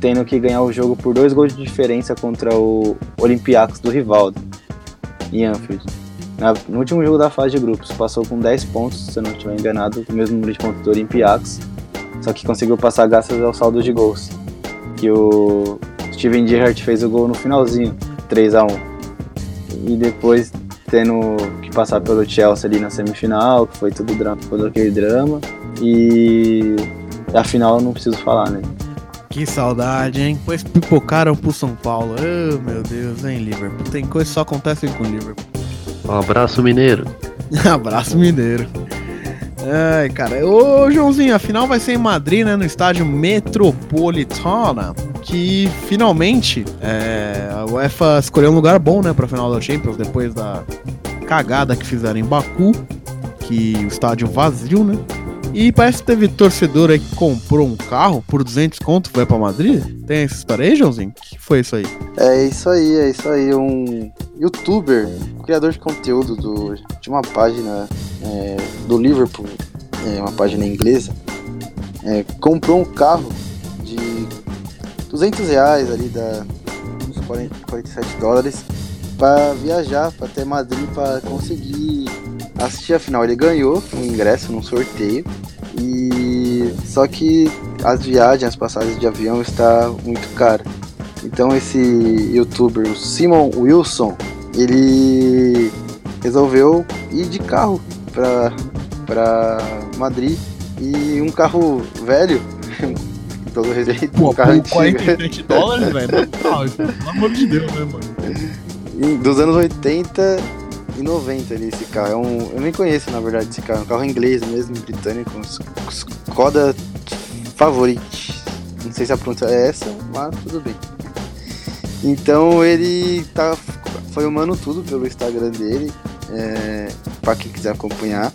tendo que ganhar o jogo por dois gols de diferença contra o Olympiacos do Rivaldo em Anfield. Na, no último jogo da fase de grupos, passou com 10 pontos, se eu não estiver enganado, o mesmo número de pontos do Olympiacos, só que conseguiu passar graças ao saldo de gols. Que o Steven Gerrard fez o gol no finalzinho, 3 a 1 E depois tendo que passar pelo Chelsea ali na semifinal, que foi tudo drama, todo aquele drama. E a final não preciso falar, né? Que saudade, hein? Pois pipocaram pro São Paulo. Oh, meu Deus, hein, Liverpool. Tem coisas que só acontecem com o Liverpool. Um abraço, mineiro. Abraço, Mineiro. Ai, cara. Ô, Joãozinho, a final vai ser em Madrid, né? No estádio Metropolitana. Que finalmente é, a UEFA escolheu um lugar bom, né? Pra final da Champions, depois da cagada que fizeram em Baku. Que o estádio vazio, né? E parece que teve torcedor aí que comprou um carro por 200 conto, vai pra Madrid? Tem essa história aí, Joãozinho? O que foi isso aí? É isso aí, é isso aí. Um youtuber, criador de conteúdo do, de uma página é, do Liverpool, é, uma página inglesa, é, comprou um carro de 200 reais ali, da, uns 40, 47 dólares, para viajar para até Madrid para conseguir assistir a final. Ele ganhou um ingresso num sorteio e só que as viagens, as passagens de avião está muito cara. Então esse youtuber, o Simon Wilson, ele resolveu ir de carro para para Madrid e um carro velho, todo respeito, um carro antigo. 47 dólares, velho? Pelo amor de Deus, né, mano? dos anos 80 e 90 ali esse carro. É um, eu nem conheço na verdade esse carro, é um carro inglês mesmo, britânico, Skoda Favorite. Não sei se a pronúncia é essa, mas tudo bem. Então ele tá filmando tudo pelo Instagram dele, é, para quem quiser acompanhar.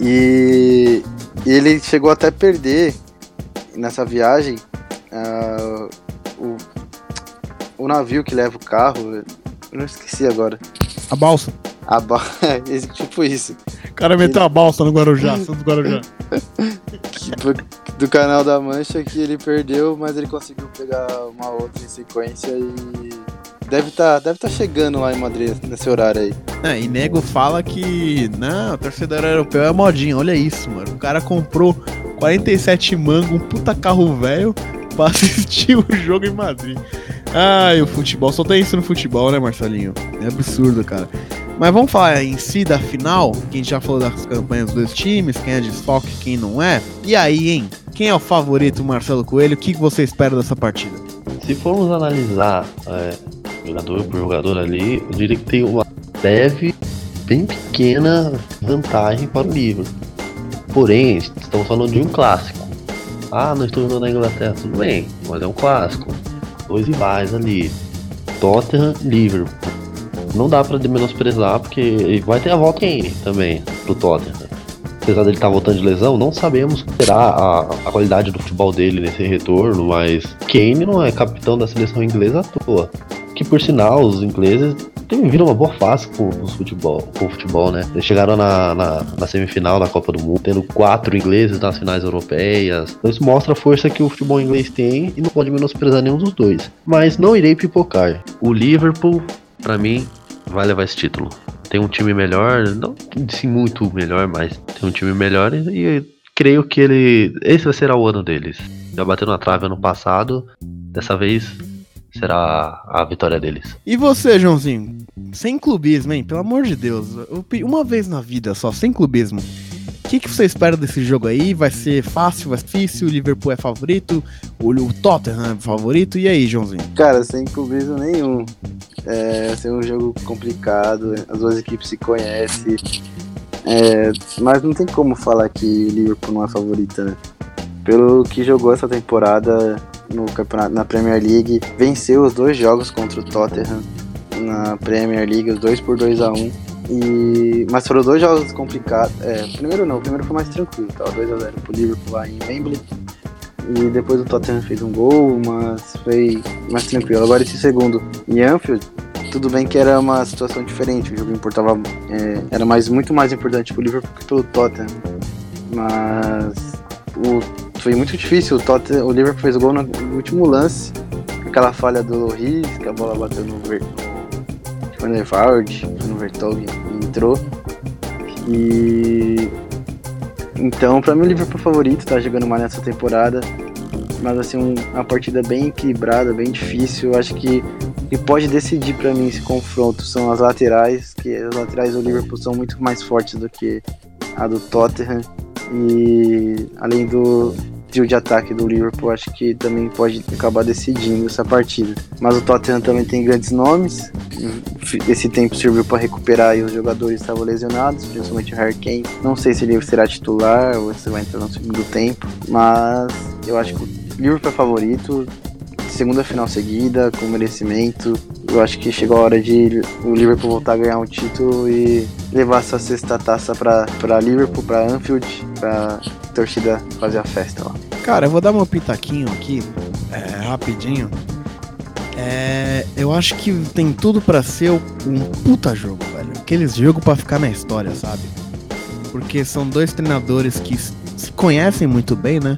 E ele chegou até a perder nessa viagem uh, o, o navio que leva o carro. Eu não esqueci agora. A balsa. A ba... tipo isso. O cara meteu a balsa no Guarujá, Santos Guarujá. Do canal da Mancha que ele perdeu, mas ele conseguiu pegar uma outra em sequência e deve estar tá, deve tá chegando lá em Madrid nesse horário aí. É, e nego fala que não, o torcedor europeu é modinha, olha isso, mano. O cara comprou 47 mango, um puta carro velho pra assistir o jogo em Madrid. Ai, o futebol, só tem isso no futebol, né, Marcelinho? É absurdo, cara. Mas vamos falar em si da final, que a gente já falou das campanhas dos dois times, quem é desfoque e quem não é. E aí, hein? Quem é o favorito, Marcelo Coelho? O que você espera dessa partida? Se formos analisar é, jogador por jogador ali, eu diria que tem uma leve, bem pequena vantagem para o livro. Porém, estamos falando de um clássico. Ah, não estou jogando na Inglaterra, tudo bem, mas é um clássico. Dois rivais ali. Tottenham, Liverpool não dá para menosprezar, porque vai ter a volta Kane também pro Tottenham. Apesar dele estar tá voltando de lesão, não sabemos será a, a qualidade do futebol dele nesse retorno, mas Kane não é capitão da seleção inglesa à toa. Que por sinal, os ingleses têm vindo uma boa fase com, o futebol, com o futebol, né? Eles chegaram na, na, na, semifinal da Copa do Mundo, tendo quatro ingleses nas finais europeias. Então isso mostra a força que o futebol inglês tem e não pode menosprezar nenhum dos dois. Mas não irei pipocar. O Liverpool, para mim, vai levar esse título. Tem um time melhor, não sim muito melhor, mas tem um time melhor e, e creio que ele. Esse vai ser o ano deles. Já bateu na trave ano passado, dessa vez será a vitória deles. E você, Joãozinho? Sem clubismo, hein? Pelo amor de Deus. Uma vez na vida só, sem clubismo. O que, que você espera desse jogo aí? Vai ser fácil, vai ser difícil? O Liverpool é favorito? O Tottenham é favorito? E aí, Joãozinho? Cara, sem clubismo nenhum. É, vai ser um jogo complicado, as duas equipes se conhecem. É, mas não tem como falar que o Liverpool não é favorita, né? Pelo que jogou essa temporada no campeonato, na Premier League, venceu os dois jogos contra o Tottenham na Premier League, os dois por 2 a 1 um. E, mas foram dois jogos complicados. É, primeiro não, o primeiro foi mais tranquilo, tava 2x0 pro Liverpool lá em Wembley. E depois o Tottenham fez um gol, mas foi mais tranquilo. Agora esse segundo em Anfield, tudo bem que era uma situação diferente, o jogo importava, é, era mais, muito mais importante pro Liverpool que pelo Tottenham. Mas o, foi muito difícil, o, Tottenham, o Liverpool fez gol no, último lance, aquela falha do Loris, que a bola bateu no, Ver, no, foi no Evard, no Vertonghen e entrou. E então, pra mim o Liverpool favorito, tá jogando mal nessa temporada. Mas assim, um, uma partida bem equilibrada, bem difícil. Acho que que pode decidir para mim esse confronto são as laterais, que as laterais do Liverpool são muito mais fortes do que a do Tottenham. E além do trio de ataque do Liverpool, acho que também pode acabar decidindo essa partida. Mas o Tottenham também tem grandes nomes. Esse tempo serviu para recuperar os jogadores estavam lesionados, principalmente o Harry Kane. Não sei se ele será titular ou se vai entrar no segundo tempo, mas eu acho que o Liverpool é favorito segunda final seguida, com merecimento. Eu acho que chegou a hora de o Liverpool voltar a ganhar um título e levar essa sexta taça para Liverpool, para Anfield, para torcida fazer a festa lá. Cara, eu vou dar meu pitaquinho aqui, é, rapidinho. É, eu acho que tem tudo para ser um puta jogo, velho. Aqueles jogos para ficar na história, sabe? Porque são dois treinadores que se conhecem muito bem, né?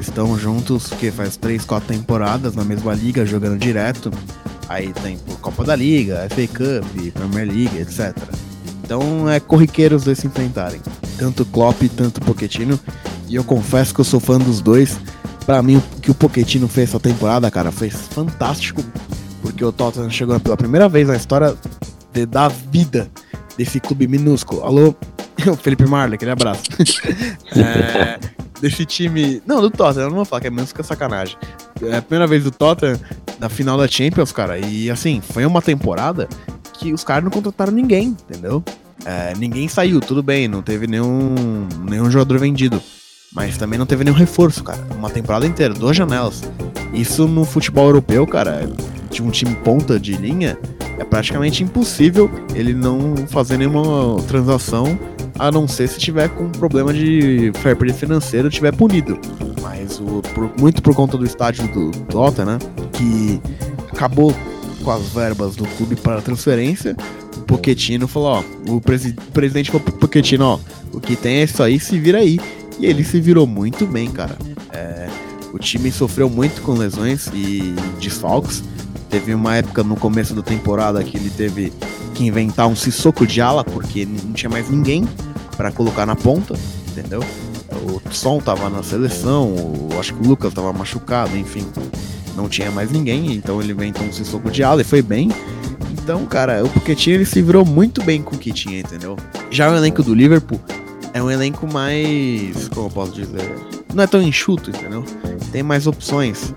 estão juntos, que faz 3, 4 temporadas na mesma liga, jogando direto. Aí tem Copa da Liga, FA Cup, Premier League, etc. Então é corriqueiro os dois se enfrentarem. Tanto Klopp tanto Pochettino. E eu confesso que eu sou fã dos dois. Para mim, o que o Pochettino fez essa temporada, cara, foi fantástico. Porque o Tottenham chegou pela primeira vez na história de, da vida desse clube minúsculo. Alô, Felipe Marley, aquele abraço. é, desse time. Não, do Tottenham, não vou falar que é menos que sacanagem. É a primeira vez do Tottenham na final da Champions, cara. E assim, foi uma temporada que os caras não contrataram ninguém, entendeu? É, ninguém saiu, tudo bem, não teve nenhum, nenhum jogador vendido. Mas também não teve nenhum reforço, cara. Uma temporada inteira, duas janelas. Isso no futebol europeu, cara, de um time ponta de linha, é praticamente impossível ele não fazer nenhuma transação a não ser se tiver com problema de fair play financeiro, tiver punido. Mas o, por, muito por conta do estádio do Tottenham, né, que acabou com as verbas do clube para transferência, o Pochettino falou, ó, o, presi presidente falou pro Pochettino, ó, o que tem é isso aí, se vira aí. E ele se virou muito bem, cara. É, o time sofreu muito com lesões e desfalques. Teve uma época no começo da temporada que ele teve que inventar um Sissoko de ala, porque não tinha mais ninguém para colocar na ponta, entendeu? O Som tava na seleção, o, acho que o Lucas tava machucado, enfim. Não tinha mais ninguém, então ele inventou um Sissoko de ala e foi bem. Então, cara, o Pochettino ele se virou muito bem com o que tinha, entendeu? Já o elenco do Liverpool é um elenco mais, como eu posso dizer, não é tão enxuto, entendeu? Tem mais opções.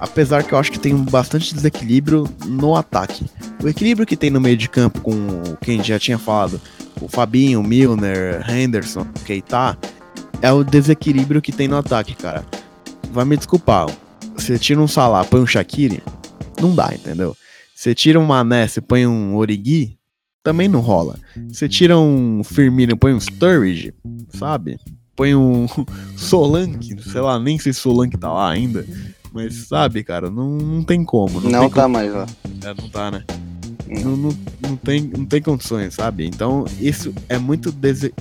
Apesar que eu acho que tem bastante desequilíbrio no ataque. O equilíbrio que tem no meio de campo com quem já tinha falado, o Fabinho, Milner, Henderson, Keita, é o desequilíbrio que tem no ataque, cara. Vai me desculpar. Você tira um Salah, põe um Shaqiri, não dá, entendeu? Você tira um Mané, você põe um Origi, também não rola. Você tira um Firmino, põe um Sturridge, sabe? Põe um Solanke, sei lá, nem sei se Solanke tá lá ainda. Mas sabe, cara, não, não tem como. Não, não tem tá como. mais lá. É, não tá, né? Não, não, não, tem, não tem condições, sabe? Então, isso é muito. Dese...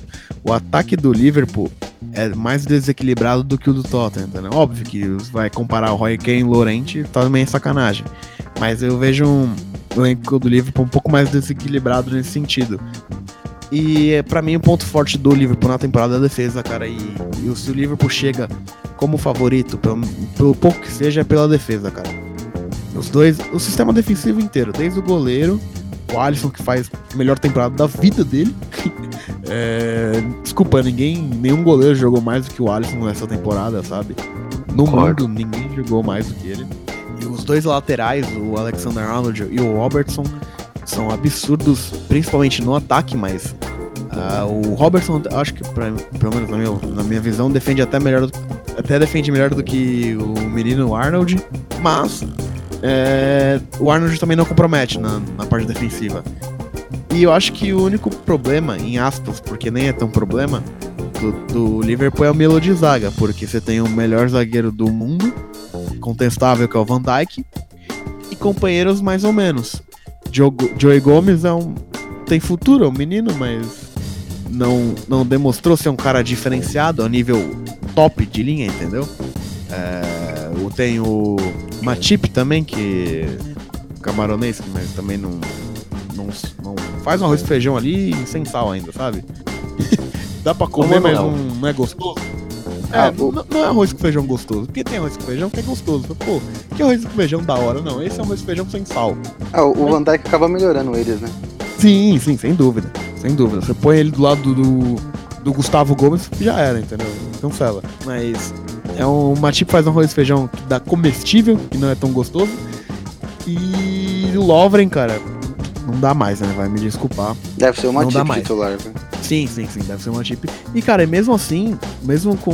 O ataque do Liverpool é mais desequilibrado do que o do Tottenham, entendeu? Óbvio que vai comparar o Roy Kane e o Lorente, também é sacanagem. Mas eu vejo um elenco do Liverpool um pouco mais desequilibrado nesse sentido. E é, para mim o ponto forte do Liverpool na temporada é a defesa, cara. E, e se o Liverpool chega como favorito, pelo, pelo pouco que seja, é pela defesa, cara. Os dois, o sistema defensivo inteiro, desde o goleiro, o Alisson que faz a melhor temporada da vida dele. é, desculpa, ninguém, nenhum goleiro jogou mais do que o Alisson nessa temporada, sabe? No mundo, ninguém jogou mais do que ele. Os dois laterais, o Alexander Arnold e o Robertson, são absurdos, principalmente no ataque, mas ah, o Robertson, acho que pra, pelo menos na minha, na minha visão, defende até melhor, até defende melhor do que o menino Arnold, mas é, o Arnold também não compromete na, na parte defensiva. E eu acho que o único problema, em aspas, porque nem é tão problema, do, do Liverpool é o Melo de zaga, porque você tem o melhor zagueiro do mundo, contestável que é o Van Dijk, e companheiros mais ou menos. Joey Gomes é um. tem futuro, é um menino, mas não, não demonstrou ser um cara diferenciado a nível top de linha, entendeu? É, tenho o Matip também, que. camaronês, mas também não, não. não faz um arroz e feijão ali sem sal ainda, sabe? Dá pra comer, mas não? não, não é gostoso. Ah, É, não, não é arroz com feijão gostoso. Porque tem arroz com feijão que é gostoso. Pô, que arroz com feijão da hora? Não, esse é arroz com feijão sem sal. Ah, o Van Dijk acaba melhorando eles, né? Sim, sim, sem dúvida. Sem dúvida. Você põe ele do lado do, do Gustavo Gomes, já era, entendeu? Cancela. Mas é um, uma tipo faz um arroz e feijão que dá comestível, que não é tão gostoso. E o Lovren, cara, não dá mais, né? Vai me desculpar. Deve ser uma Não dá mais. titular, velho. Sim, sim, sim, deve ser uma chip. E cara, mesmo assim, mesmo com.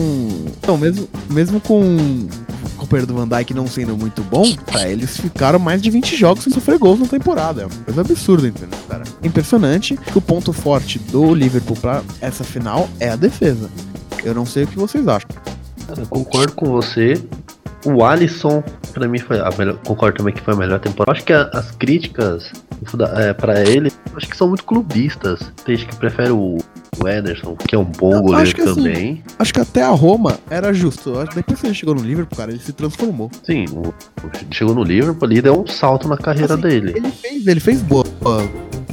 Não, mesmo, mesmo com o companheiro do Van Dijk não sendo muito bom, pra eles ficaram mais de 20 jogos sem sofrer gols na temporada. É uma coisa absurda, entendeu, cara? Impressionante que o ponto forte do Liverpool pra essa final é a defesa. Eu não sei o que vocês acham. Cara, eu concordo com você. O Alisson, pra mim, foi a melhor. Concordo também que foi a melhor temporada. Acho que a- as críticas é, para ele, acho que são muito clubistas. Tem gente que prefere o, o Ederson, que é um bom Eu goleiro acho que assim, também. Acho que até a Roma era justo. Depois que ele chegou no Liverpool, cara, ele se transformou. Sim, o- chegou no Liverpool ali, deu um salto na carreira Assim, dele. Ele fez, ele fez boa,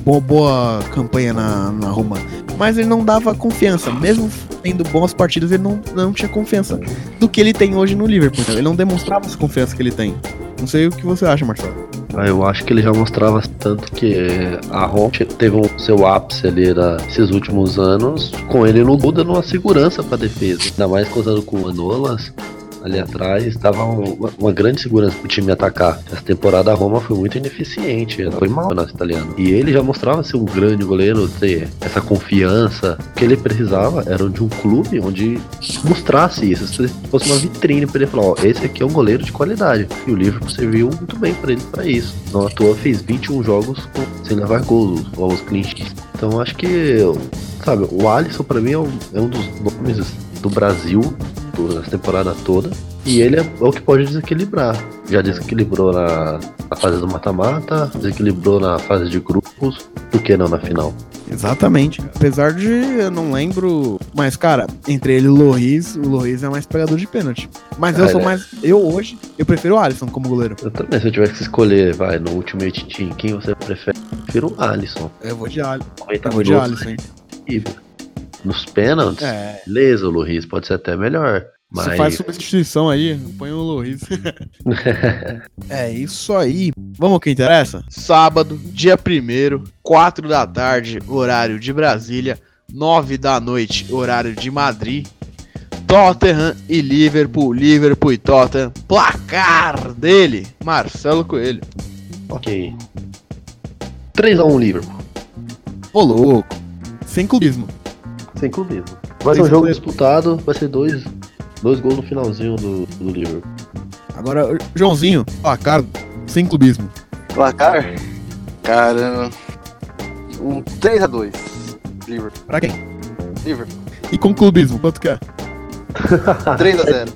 boa, boa campanha na, na Roma. Mas ele não dava confiança. Mesmo tendo boas partidas, ele não, não tinha confiança do que ele tem hoje no Liverpool. Ele não demonstrava essa confiança que ele tem. Não sei o que você acha, Marcelo. Ah, Eu acho que ele já mostrava tanto que eh, a Roma teve um seu ápice ali nesses últimos anos, com ele no gol dando uma segurança pra defesa. Ainda mais contando com o Manolas ali atrás, um- uma, uma grande segurança pro time atacar. Essa temporada a Roma foi muito ineficiente, foi mal na italiana. E ele já mostrava ser um grande goleiro, ter essa confiança. O que ele precisava era de um clube onde mostrasse isso, se fosse uma vitrine pra ele falar, ó, esse aqui é um goleiro de qualidade. E o Liverpool serviu muito bem pra ele pra isso. Não à toa fez 21 jogos sem levar gols, os clean sheets. Então acho que, sabe, o Alisson pra mim é um, é um dos nomes do Brasil do- nessa temporada toda. E ele é, o que pode desequilibrar. Já desequilibrou na, na fase do mata-mata, desequilibrou na fase de grupos, por que não na final? Exatamente. Apesar de eu não lembro. Mas, cara, entre ele e o Loris, o Loris é mais pegador de pênalti. Mas eu Ah, sou é. mais. Eu hoje, eu prefiro o Alisson como goleiro. Eu também, se eu tivesse que escolher, vai, no Ultimate Team, quem você prefere? Eu prefiro o Alisson. Eu vou de, Al... 90 eu vou de Alisson, hein? Nos pênaltis, É. beleza, o Luiz pode ser até melhor. Você Mas faz substituição aí, põe o Loris. é isso aí. Vamos ao que interessa? Sábado, dia 1 4 da tarde, horário de Brasília, 9 da noite, horário de Madrid. Tottenham e Liverpool, Liverpool e Tottenham. Placar dele, Marcelo Coelho. ok. 3x1 Liverpool, Ô louco. Sem clubismo. Sem clubismo. Vai ser um jogo disputado, vai ser dois, dois gols no finalzinho do, do Liverpool. Agora, Joãozinho, placar sem clubismo. Placar? Cara. Um 3x2. Liverpool. Pra quem? Liverpool. E com clubismo, quanto que é? 3x0.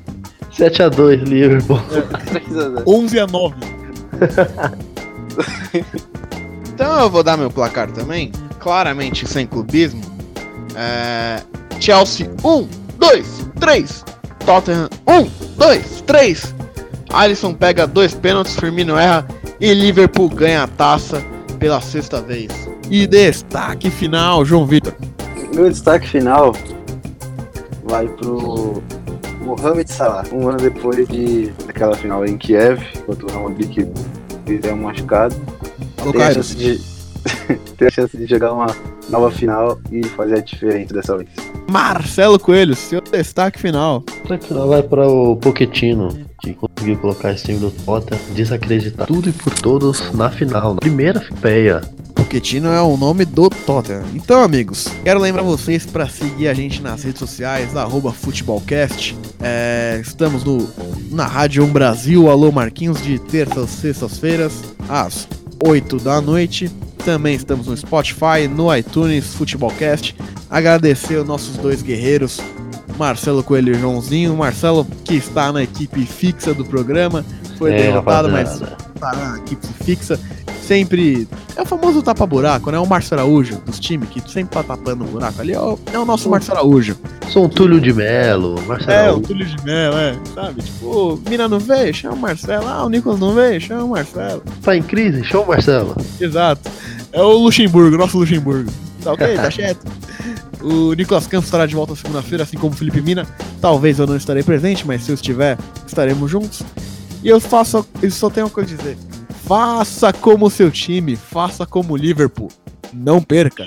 7x2 Liverpool. 3x0. 11 a 9. então eu vou dar meu placar também, claramente sem clubismo. É, Chelsea 1, 2, 3. Tottenham 1, 2, 3. Alisson pega dois pênaltis, Firmino erra e Liverpool ganha a taça pela sexta vez. E destaque final, João Vitor. Meu destaque final vai pro Mohamed Salah. Um ano depois de, daquela final em Kiev, contra o Real Madrid, que fizeram um machucado. Alô, Tem a, de, tem a chance de jogar uma nova final e fazer a diferença dessa vez. Marcelo Coelho, seu destaque final. O final vai para o Pochettino, que conseguiu colocar esse time do Tottenham, desacreditar tudo e por todos na final, na primeira peia. Pochettino é o nome do Tottenham. Então, amigos, quero lembrar vocês para seguir a gente nas redes sociais, arroba futebolcast. É, estamos no, na Rádio 1 Brasil, alô Marquinhos, de terças às sextas-feiras, às 8 da noite. Também estamos no Spotify, no iTunes, Futebolcast. Agradecer aos nossos dois guerreiros, Marcelo Coelho e Joãozinho. Marcelo, que está na equipe fixa do programa, foi É, derrotado, mas rapaziada. tá na equipe fixa. Sempre É o famoso tapa-buraco, né? O Márcio Araújo dos times, que sempre tá tapando o buraco ali. É o, é o nosso Márcio Araújo. Sou um Túlio de Melo, Marcelo. É, o Túlio de Melo, é. Sabe? Tipo, o Mina não veio, chama o Marcelo. Ah, o Nicolas não veio, chama o Marcelo. Tá em crise? Show, Marcelo. Exato. É o Luxemburgo, nosso Luxemburgo. Tá ok? Tá certo? O Nicolas Campos estará de volta segunda-feira, assim como o Felipe Mina. Talvez eu não estarei presente, mas se eu estiver, estaremos juntos. E eu faço. Eu só tenho uma coisa a dizer. Faça como o seu time, faça como o Liverpool. Não perca.